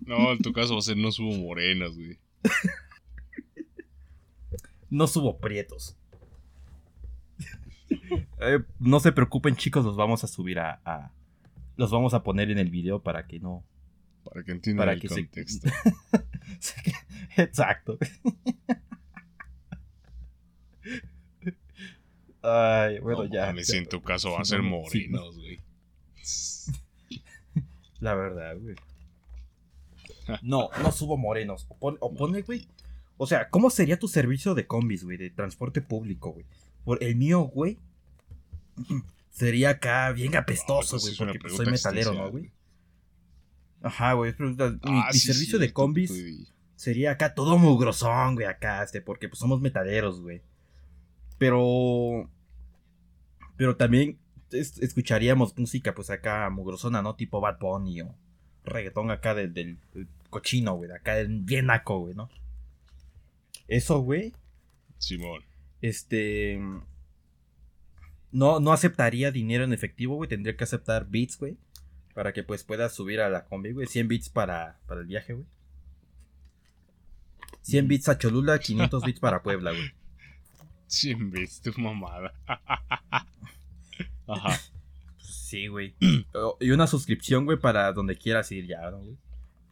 No, en tu caso va a ser no subo morenas, güey. No subo prietos. Eh, no se preocupen, chicos, los vamos a subir a, a- Los vamos a poner en el video para que no. Para que entiendan Para el que se- contexto. (laughs) Exacto. Ay, bueno, no, ya. mames, ya. si en tu caso va a ser no, sí, no. morenos, güey. (laughs) La verdad, güey. (laughs) No, no subo morenos. O, pon- o ponle, güey. O sea, ¿cómo sería tu servicio de combis, güey? De transporte público, güey. Por el mío, güey. (clears throat) Sería acá bien apestoso, güey. porque pues, soy metalero, ¿no, güey? Ajá, güey. Mi, Ah, mi sí, servicio sí, de combis sería acá todo mugrosón, güey, acá, este, porque pues somos metaleros, güey. Pero. Pero también es- escucharíamos música, pues acá mugrosona, ¿no? Tipo Bad Bunny o reggaetón acá del, del- del cochino, güey, acá bien naco, güey, ¿no? Eso, güey, Simón. este. No, no aceptaría dinero en efectivo, güey. Tendría que aceptar bits, güey. Para que pues puedas subir a la combi, güey. 100 bits para, para el viaje, güey. 100 bits a Cholula, 500 bits para Puebla, güey. (laughs) 100 veces tu mamada. (laughs) Ajá. (laughs) Pues, Sí, güey. (clears throat) Y una suscripción, güey, para donde quieras ir ya, ¿no, güey?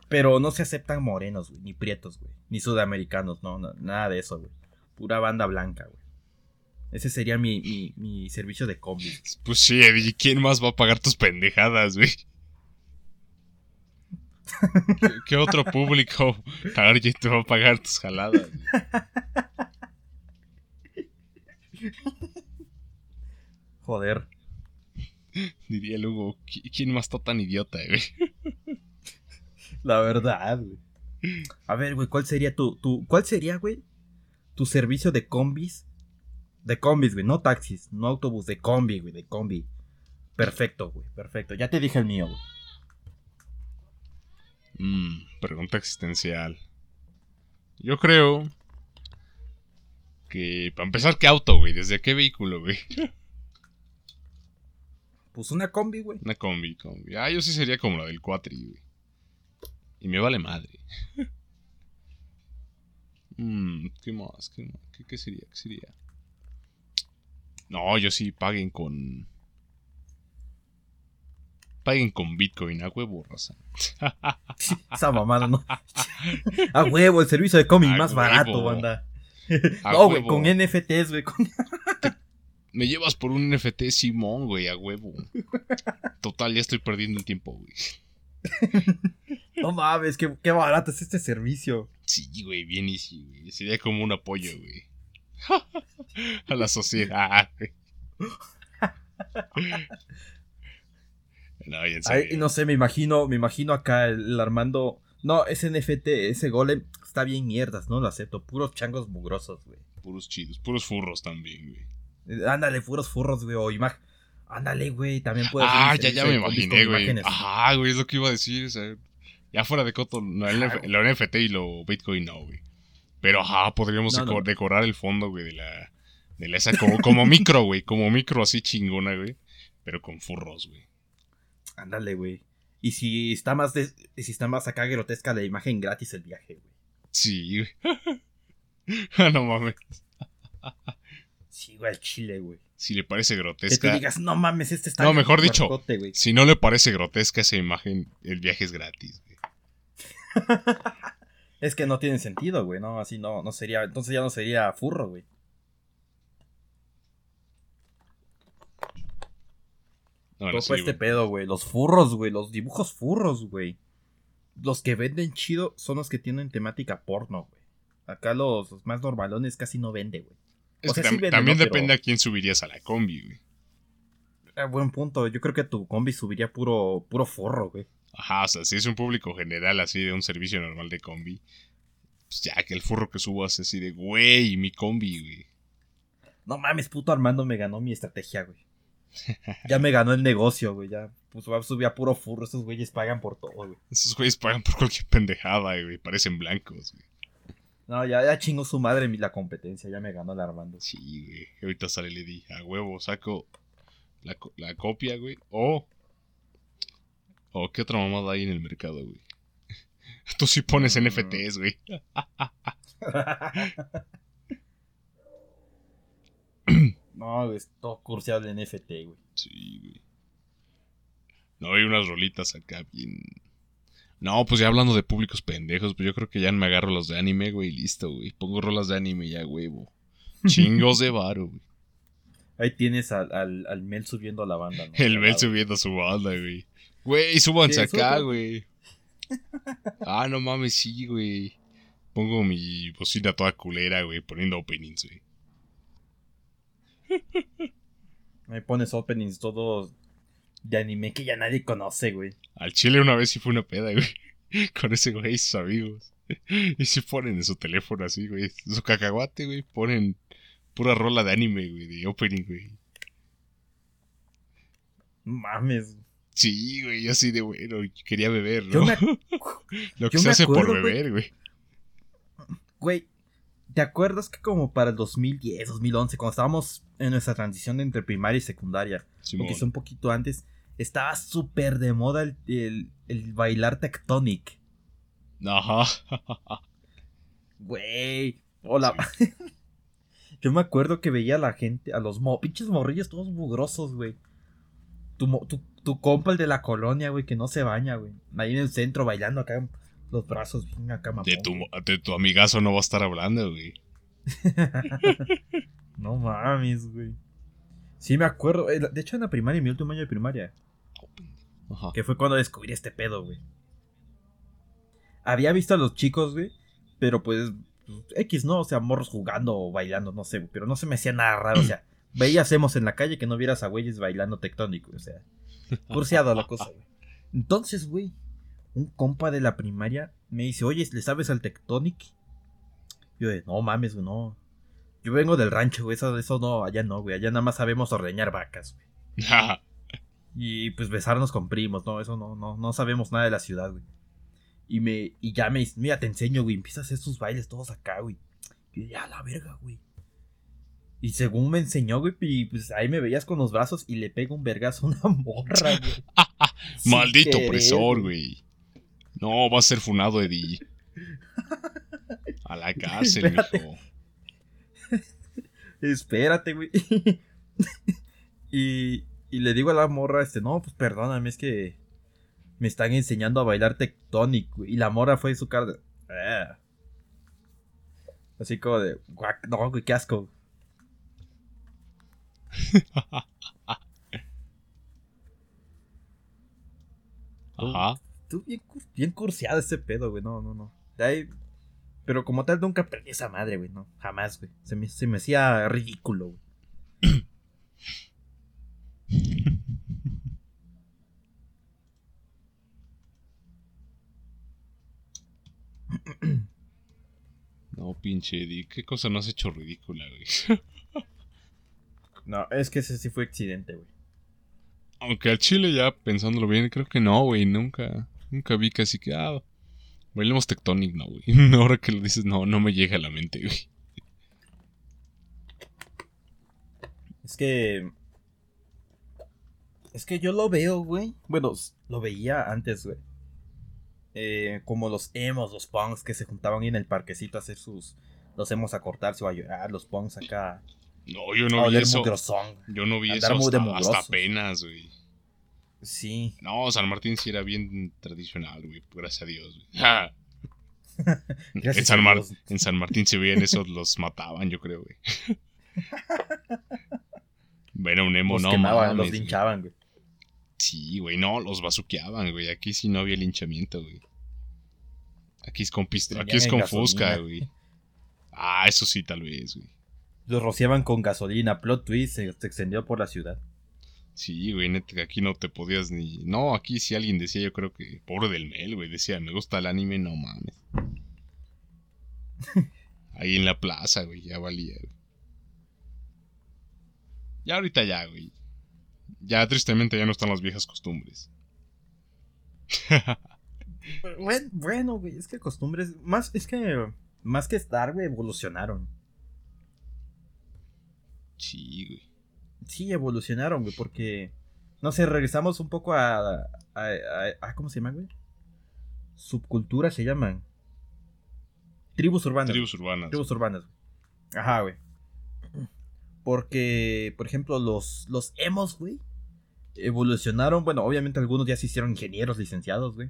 Pero no se aceptan morenos, güey, ni prietos, güey, ni sudamericanos, no, no, nada de eso, güey. Pura banda blanca, güey. Ese sería mi, mi, mi servicio de combi. Pues sí, Eddie, ¿quién más va a pagar tus pendejadas, güey? ¿Qué, qué otro (laughs) público target te va a pagar tus jaladas? güey? Joder. (laughs) Diría "¿Qui- ¿quién más está tan idiota, güey? (laughs) La verdad, güey. A ver, güey, ¿cuál sería tu, tu, cuál sería, güey, tu servicio de combis? De combis, güey, no taxis, no autobús, de combi, güey, de combi. Perfecto, güey, perfecto. Ya te dije el mío, güey. Mm, pregunta existencial. Yo creo que, para empezar, ¿qué auto, güey? ¿Desde qué vehículo, güey? (laughs) Pues una combi, güey. Una combi, combi. Ah, yo sí sería como la del Cuatri, güey. Y me vale madre. Mmm, (laughs) ¿qué más? ¿Qué, más? ¿Qué, qué sería? ¿Qué sería? No, yo sí paguen con. Paguen con Bitcoin, a huevo, raza. (laughs) Esa mamada, ¿no? (laughs) A huevo, el servicio de combi A más huevo. barato, banda. A No, güey, con NFTs, güey. con- Me llevas por un NFT Simón, güey, a huevo. Total, ya estoy perdiendo el tiempo, güey. No mames, qué, qué barato es este servicio. Sí, güey, bien easy, güey. Sería como un apoyo, güey. (laughs) A la sociedad, güey. No, Ay, sé, me imagino, me imagino acá el, el Armando. No, ese NFT, ese golem, está bien mierdas, no lo acepto. Puros changos mugrosos, güey. Puros chidos, puros furros también, güey. Ándale, puros furros, güey. O imag... Ándale, güey, también puede Ah, ya, ya me imaginé, güey. Ajá, güey, es lo que iba a decir. o sea, ya fuera de coto, no, el, lo NFT y lo Bitcoin no, güey. Pero ajá, podríamos No, deco- no. decorar el fondo, güey, de la. De la esa como, como micro, güey. Como micro así chingona, güey. Pero con furros, güey. Ándale, güey. Y si está más de, si está más acá grotesca la imagen gratis el viaje, güey. Sí, güey. (laughs) Ah, no mames. Sí, güey, al chile, güey. Si le parece Que tú grotesca. digas, no mames, este está No, mejor dicho. güey". Si no le parece grotesca esa imagen, el viaje es gratis, güey. (laughs) Es que no tiene sentido, güey, no, así no, no sería, entonces ya no sería furro, güey. Todo sí, fue este pedo, güey. Los furros, güey. Los dibujos furros, güey. Los que venden chido son los que tienen temática porno, güey. Acá los, los más normalones casi no vende, güey. Es o sea, que sí tam- venden, también ¿no? Pero- depende a quién subirías a la combi, güey. Ah, buen punto. Yo creo que tu combi subiría puro, puro forro, güey. Ajá, o sea, si es un público general así de un servicio normal de combi, pues ya que el furro que subas así de, güey, mi combi, güey. No mames, puto Armando me ganó mi estrategia, güey. Ya me ganó el negocio, güey. Ya pues va a subir a puro furro. Esos güeyes pagan por todo, güey. Esos güeyes pagan por cualquier pendejada, güey. Parecen blancos, güey. No, ya, ya chingó su madre la competencia. Ya me ganó el Armando. Sí, güey. Ahorita sale le di a huevo, saco la, la copia, güey. O. O qué otra mamada hay en el mercado, güey. (laughs) Tú sí pones Mm. NFTs, güey. (laughs) no, güey, es todo curseado en NFT, güey. Sí, güey. No, hay unas rolitas acá bien. No, pues ya hablando de públicos pendejos, pues yo creo que ya me agarro los de anime, güey, y listo, güey. Pongo rolas de anime ya, huevo. (laughs) Chingos de varo, güey. Ahí tienes al, al, al Mel subiendo a la banda, ¿no? El Mel subiendo su banda, güey. Güey, súbanse Sí, acá, güey. (laughs) Ah, no mames, sí, güey. Pongo mi bocina toda culera, güey, poniendo openings, güey. Ahí pones openings todos de anime que ya nadie conoce, güey. Al chile una vez sí fue una peda, güey. (laughs) Con ese güey y sus amigos. (laughs) Y sí ponen en su teléfono así, güey. Su cacahuate, güey. Ponen pura rola de anime, güey. De opening, güey. Mames. Sí, güey. Yo así de bueno. Quería beber, ¿no? me, (laughs) Lo que yo se hace por acuerdo, beber, güey. güey, ¿te acuerdas que como para el 2010, 2011, cuando estábamos en nuestra transición de entre primaria y secundaria, Simón. o quizá un poquito antes, estaba súper de moda el, el, el bailar tectonic? Ajá. Güey, hola. (laughs) Yo me acuerdo que veía a la gente, a los mo pinches morrillos todos mugrosos, güey. tu, tu, tu compa, el de la colonia, güey, que no se baña, güey. Ahí en el centro bailando acá, los brazos bien acá, mamón, De tu, güey. de tu amigazo no va a estar hablando, güey. (laughs) No mames, güey. Sí, me acuerdo. eh, De hecho, en la primaria, en mi último año de primaria, Ajá. que fue cuando descubrí este pedo, güey. Había visto a los chicos, güey, pero pues, X, ¿no? O sea, morros jugando o bailando, no sé, güey, pero no se me hacía nada raro, o sea, (clears throat) veías hemos en la calle que no vieras a güeyes bailando tectónico, o sea, curseado la cosa, güey. Entonces, güey, un compa de la primaria me dice, oye, ¿le sabes al tectonic? Yo de, no mames, güey, no. Yo vengo del rancho, güey, eso, eso no, allá no, güey, allá nada más sabemos ordeñar vacas, güey. Y pues besarnos con primos, no, eso no, no, no sabemos nada de la ciudad, güey. Y me, y ya me dice, mira, te enseño, güey, empieza a hacer sus bailes todos acá, güey. Y ya, la verga, güey. Y según me enseñó, güey, y pues ahí me veías con los brazos y le pego un vergazo a una (laughs) morra, güey. (laughs) Maldito querer, opresor, güey. No, va a ser funado, Eddie. (laughs) A la cárcel, Espérate. Espérate, güey. y, y le digo a la morra, este, no, pues perdóname, es que me están enseñando a bailar tectonic, güey. Y la morra fue su cara de... "Ah". Así como de... "Guac, No, güey, qué asco. Ajá. Tú bien, bien curseado ese pedo, güey. No, no, no. De ahí... Pero como tal, nunca perdí esa madre, güey. No, jamás, güey. Se me, se me hacía ridículo, güey. No, pinche Eddie. ¿Qué cosa no has hecho ridícula, güey? No, es que ese sí fue accidente, güey. Aunque al chile ya pensándolo bien, creo que no, güey. Nunca, nunca vi casi que, ah, bailemos Tectonic, no, güey. (laughs) Ahora que lo dices, no, no me llega a la mente, güey. Es que. Es que yo lo veo, güey. Bueno, lo veía antes, güey. Eh, como los emos, los punks que se juntaban ahí en el parquecito a hacer sus. Los emos a cortarse o a llorar, los punks acá. No, yo a no vi eso. mugrosón. Yo no vi eso hasta, hasta apenas, güey. Sí. No, San Martín sí era bien tradicional, güey. Gracias a Dios, güey. Ja. (laughs) En, San a Mar- Dios. en San Martín se veían esos, los mataban, yo creo, güey. (laughs) Bueno, un emo, Los no quemaban, mames, los linchaban, güey. Sí, güey, no, los bazuqueaban, güey. Aquí sí no había linchamiento, güey. Aquí es con pist- aquí es con fusca, güey. Ah, eso sí, tal vez, güey. Los rociaban con gasolina. Plot twist se extendió por la ciudad. Sí, güey, neta, aquí no te podías ni... No, aquí si alguien decía, yo creo que... Pobre del Mel, güey, decía, me gusta el anime, no mames. (laughs) Ahí en la plaza, güey, ya valía, güey. Ya ahorita ya, güey. Ya tristemente ya no están las viejas costumbres. (laughs) Bueno, bueno, güey, es que costumbres. Más, es que. Más que estar, güey, evolucionaron. Sí, güey. Sí, evolucionaron, güey, porque. No sé, regresamos un poco a. a, a- a- ¿Cómo se llama, güey? Subculturas se llaman. Tribus urbanas. Tribus urbanas. Tribus urbanas. güey. Ajá, güey. Porque, por ejemplo, los, los emos, güey, evolucionaron. Bueno, obviamente algunos ya se hicieron ingenieros licenciados, güey.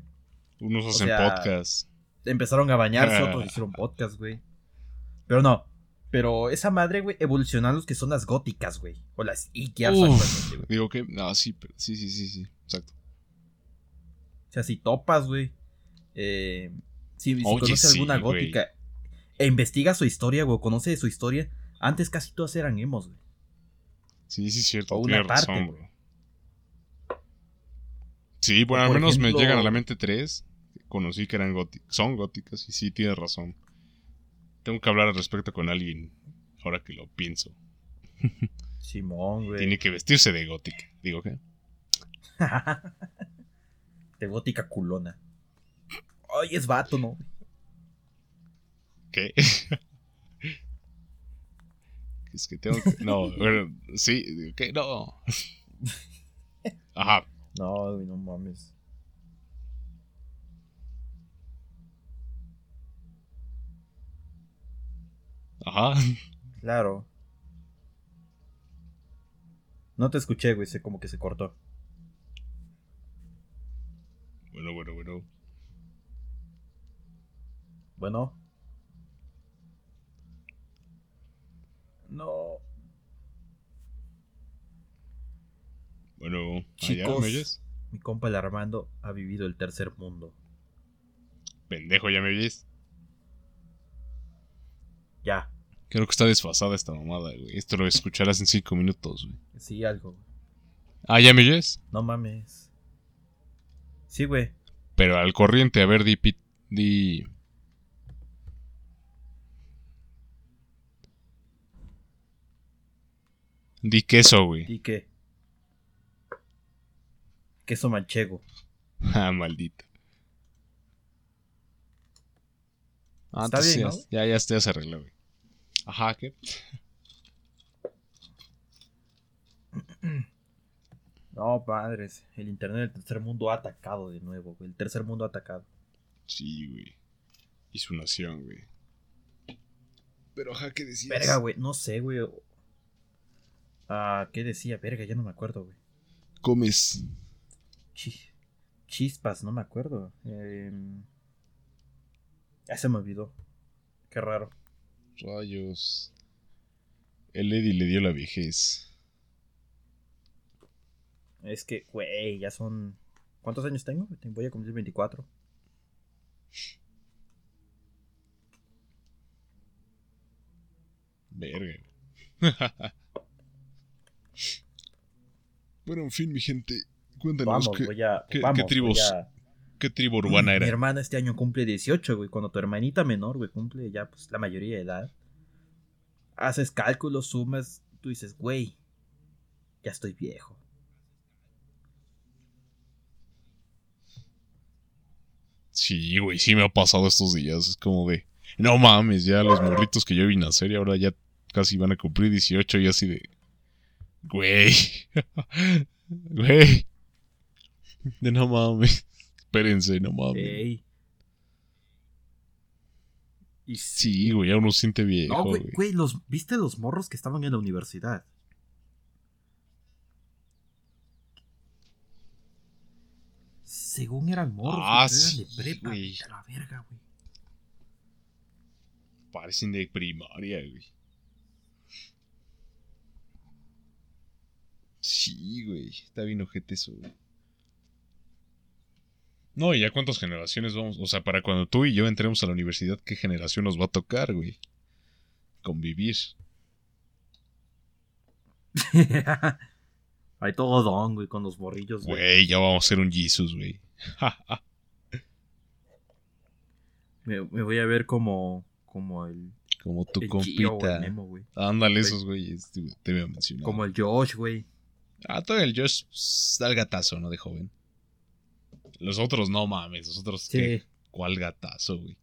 Unos O hacen sea, podcast. Empezaron a bañarse, (laughs) otros hicieron podcast, güey. Pero no. Pero esa madre, güey, evolucionaron los que son las góticas, güey. O las Ikeas actualmente, güey. digo que... No, sí, pero... Sí, sí, sí, sí. Exacto. O sea, si topas, güey. Eh, si, si Oye, conoces sí, alguna gótica e investiga su historia, güey, conoce su historia. Antes casi todas eran emos, güey. Sí, sí, es cierto. O una razón, parte, bro. Sí, bueno, O al menos me llegan a la mente tres. Conocí que eran góticas. Son góticas y sí, tienes razón. Tengo que hablar al respecto con alguien. Ahora que lo pienso. Simón, güey. Tiene que vestirse de gótica. Digo que. (laughs) de gótica culona. Ay, es vato, ¿no? ¿Qué? (laughs) es que tengo que. No, bueno, sí, que no. (laughs) Ajá. No, no mames. Ajá. Claro. No te escuché, güey, se como que se cortó. Bueno, bueno, bueno. Bueno. No. Bueno, allá, Chicos. ¿me oyes? Mi compa el Armando ha vivido el tercer mundo. Pendejo, ¿ya me oyes? Ya. Creo que está desfasada esta mamada, güey. Esto lo escucharás en cinco minutos, güey. Sí, algo. Ah, ¿ya me oyes? No mames. Sí, güey. Pero al corriente, a ver, di... di... Di queso, güey. ¿Y qué? Queso manchego. (laughs) Ah, maldito. Ah, Está bien, ya, ¿no? ya, ya, ya se arregló, güey. Ajá, ¿qué? (clears throat) No, padres. El internet del tercer mundo ha atacado de nuevo, güey. El tercer mundo ha atacado. Sí, güey. Y su nación, güey. Pero ajá, ¿qué decías? Verga, güey. No sé, güey. Ah, ¿qué decía? Verga, ya no me acuerdo, güey. Comes. Chi- Chispas, no me acuerdo. Em, Ya se me olvidó. Qué raro. Rayos. El Eddie le dio la vejez. Es que, güey, ya son. ¿Cuántos años tengo? Voy a cumplir 24. Verga. (laughs) bueno, en fin, mi gente. Cuéntanos Vamos, qué, a. qué- vamos, qué voy tribus a- qué tribu urbana Mi era. hermana este año cumple 18, güey. Cuando tu hermanita menor, güey, cumple ya pues la mayoría de edad. Haces cálculos, sumas, tú dices, güey, ya estoy viejo. Sí, güey, sí me ha pasado estos días. Es como de. No mames, ya los morritos que yo vi nacer y ahora ya casi van a cumplir 18 y así de. Güey. (laughs) Güey. De no mames. Espérense, no mames. Ey. Y Sí, güey, ya uno siente viejo, No, güey, güey. los, ¿viste los morros que estaban en la universidad? Según eran morros, Ah, eran de prepa, güey. la verga, güey. Parecen de primaria, güey. Sí, güey. Está bien ojete eso, güey. No, y ya cuántas generaciones vamos. O sea, para cuando tú y yo entremos a la universidad, ¿qué generación nos va a tocar, güey? Convivir. (laughs) Hay todo don, güey, con los morrillos, güey. Güey, ya vamos a ser un Jesus, güey. (laughs) Me, me voy a ver como, como el, Como tu el compita. Memo, güey. Ándale, Güey. esos güeyes. Te, te voy a mencionar. Como el Josh, güey. Ah, todavía el Josh da el gatazo, ¿no? De joven. Los otros no mames. Los otros, ¿qué? ¿Cuál gatazo, güey?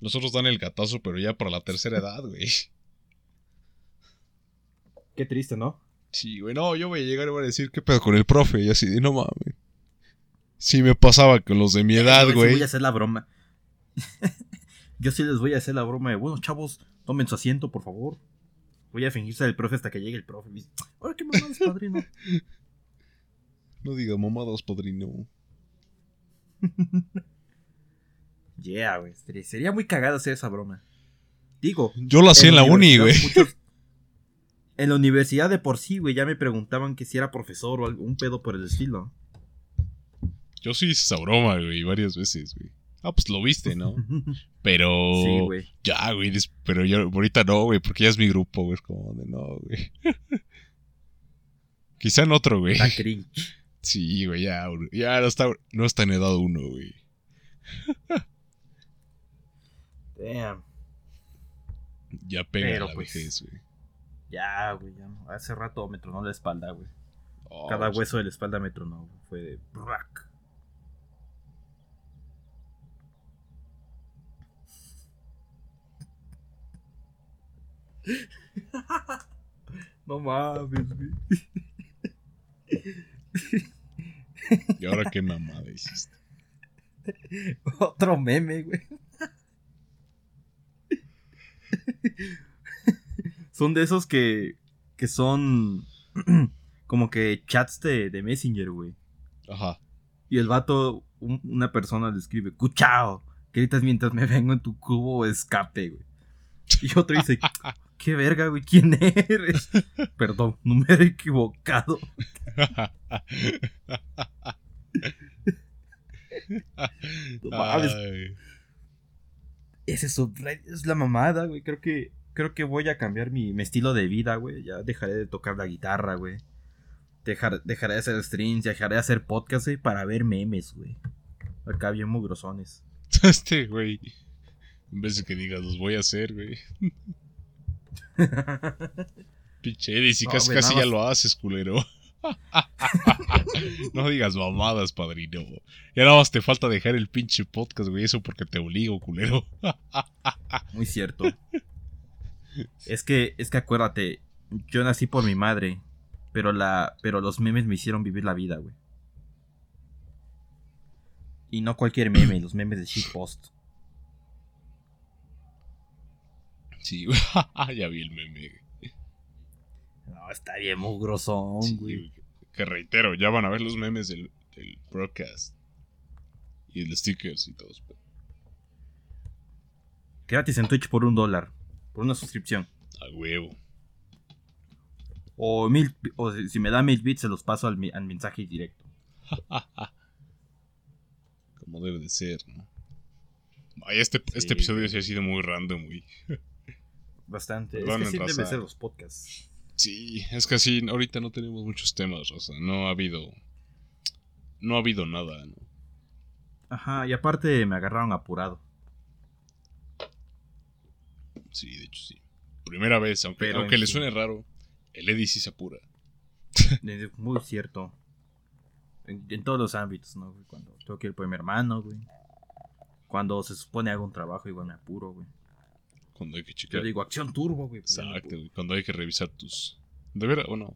Los otros dan el gatazo, pero ya para la tercera edad, güey. Qué triste, ¿no? Sí, güey, no, yo voy a llegar y voy a decir, ¿qué pedo con el profe? Y así de, no mames. Sí me pasaba con los de mi edad, Yo sí güey. voy a hacer la broma. (laughs) Yo sí les voy a hacer la broma de, bueno, chavos, tomen su asiento, por favor. Voy a fingirse del profe hasta que llegue el profe. Ahora qué mamadas, padrino. (laughs) No diga mamadas, padrino. (laughs) Yeah, güey. Sería, sería muy cagado hacer esa broma. Digo. Yo lo hacía en la uni, güey. muchos- (laughs) En la universidad de por sí, güey, ya me preguntaban que si era profesor o algún pedo por el estilo. Yo sí hice esa broma, güey, varias veces, güey. Ah, pues lo viste, ¿no? (laughs) Pero... Sí, güey. Ya, güey, pero yo ahorita no, güey, porque ya es mi grupo, güey. Es como de no, güey. Quizá en otro, güey. Está cringe. Sí, güey, ya, ya no está, no está en edad uno, güey. Damn. Ya pega Pero, la pues, vejez, güey. Ya, güey. ya no. Hace rato me tronó la espalda, güey. Oh, Cada hueso de la espalda me tronó, güey. Fue de. brac. (laughs) No mames, güey. (laughs) (laughs) ¿Y ahora qué mamada hiciste? Otro meme, güey. son de esos que. que son. (clears throat) como que chats de, de Messenger, güey. Ajá. Y el vato un- una persona le escribe, cuchao, gritas mientras me vengo en tu cubo o escape, güey. Y otro dice, (laughs) qué verga, güey, ¿quién eres? (laughs) Perdón, equivocado. (laughs) No mames. Ay. Ese subreddit es la mamada, güey. Creo que, creo que voy a cambiar mi, mi estilo de vida, güey. Ya dejaré de tocar la guitarra, güey. Dejar, dejaré de hacer streams, dejaré de hacer podcast, güey, para ver memes, güey. Acá bien mugrosones. (laughs) Este, güey. En vez de que digas, los voy a hacer, güey. Pinche Eddie, si No, casi, casi ya lo haces, culero. (laughs) no digas mamadas, padrino. Ya nada más te falta dejar el pinche podcast, güey. Eso porque te obligo, culero. (laughs) Muy cierto. es que, es que acuérdate, yo nací por mi madre, pero la, pero los memes me hicieron vivir la vida, güey. Y no cualquier meme, los memes de shitpost. Sí, (laughs) ya vi el meme. No, está bien mugrosón, Sí, güey. Que reitero, ya van a ver los memes del, del broadcast. Y el stickers y todo. Gratis en Twitch por un dólar. Por una suscripción. A huevo. O mil, o si me da mil bits se los paso al, al mensaje directo. (laughs) Como debe de ser, ¿no? Ay, este, Sí, este episodio sí ha sido muy random, güey. (laughs) Bastante. Perdonen, es que sí raza. deben ser los podcasts. Sí, es que así, ahorita no tenemos muchos temas, o sea, no ha habido. No ha habido nada, ¿no? Ajá, y aparte me agarraron apurado. Sí, de hecho sí. Primera vez, aunque, Pero, aunque le fin. suene raro, el Eddie sí se apura. Muy cierto. En, en todos los ámbitos, ¿no? Cuando tengo que ir por mi hermano, güey. Cuando se supone hago un trabajo, igual me apuro, güey. Cuando hay que Yo checar. digo acción turbo, güey. pues Exacto, güey, Cuando hay que revisar tus. De veras, bueno.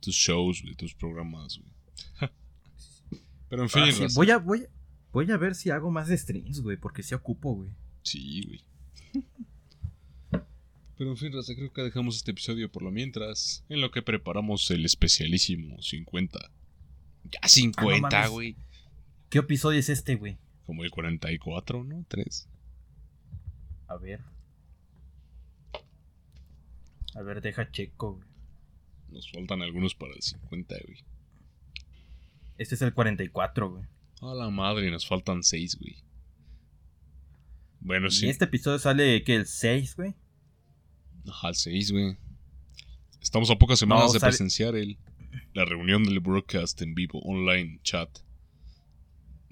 Tus shows, güey, tus programas, güey. (laughs) Pero en fin, Ah, sí, voy, a, voy, a, voy a ver si hago más streams, güey, porque sí ocupo, güey. Sí, güey. (laughs) Pero en fin, raza, creo que dejamos este episodio por lo mientras, en lo que preparamos el especialísimo 50. Ya 50, mames. güey. ¿Qué episodio es este, güey? Como el 44, ¿no? 3. A ver. A ver, deja checo, güey. Nos faltan algunos para el 50, güey. Este es el 44, güey. A la madre, nos faltan 6, güey. Bueno, Y sí. este episodio sale, ¿qué? ¿El 6, güey? Ajá, el 6, güey. Estamos a pocas semanas No, de sale- presenciar el, la reunión del broadcast en vivo, online, chat.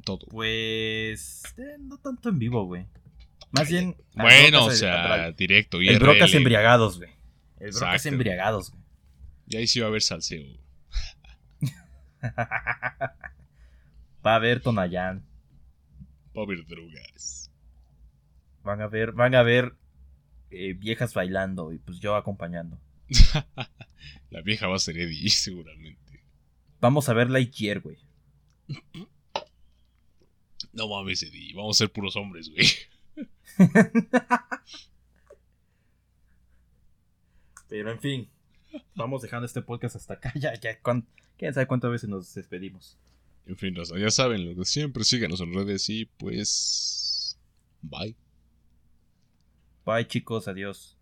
Todo. Pues. eh, no tanto en vivo, güey. Más bien. Bueno, o sea, directo. El IRL. brocas embriagados, güey. El brocas Exacto. embriagados, güey. Y ahí sí va a haber salseo. (laughs) Va a haber Tonayán. Va a haber drogas. Van a ver, van a ver eh, viejas bailando y pues yo acompañando. (laughs) La vieja va a ser Eddie, (laughs) seguramente. Vamos a ver Lightyear, güey. No mames, Eddie. Vamos a ser puros hombres, güey. (laughs) Pero en fin, vamos dejando este podcast hasta acá. (laughs) Ya, ya, cuán- quién sabe cuántas veces nos despedimos. En fin, ya saben lo de siempre. Síganos en redes y pues. Bye. Bye, chicos, adiós.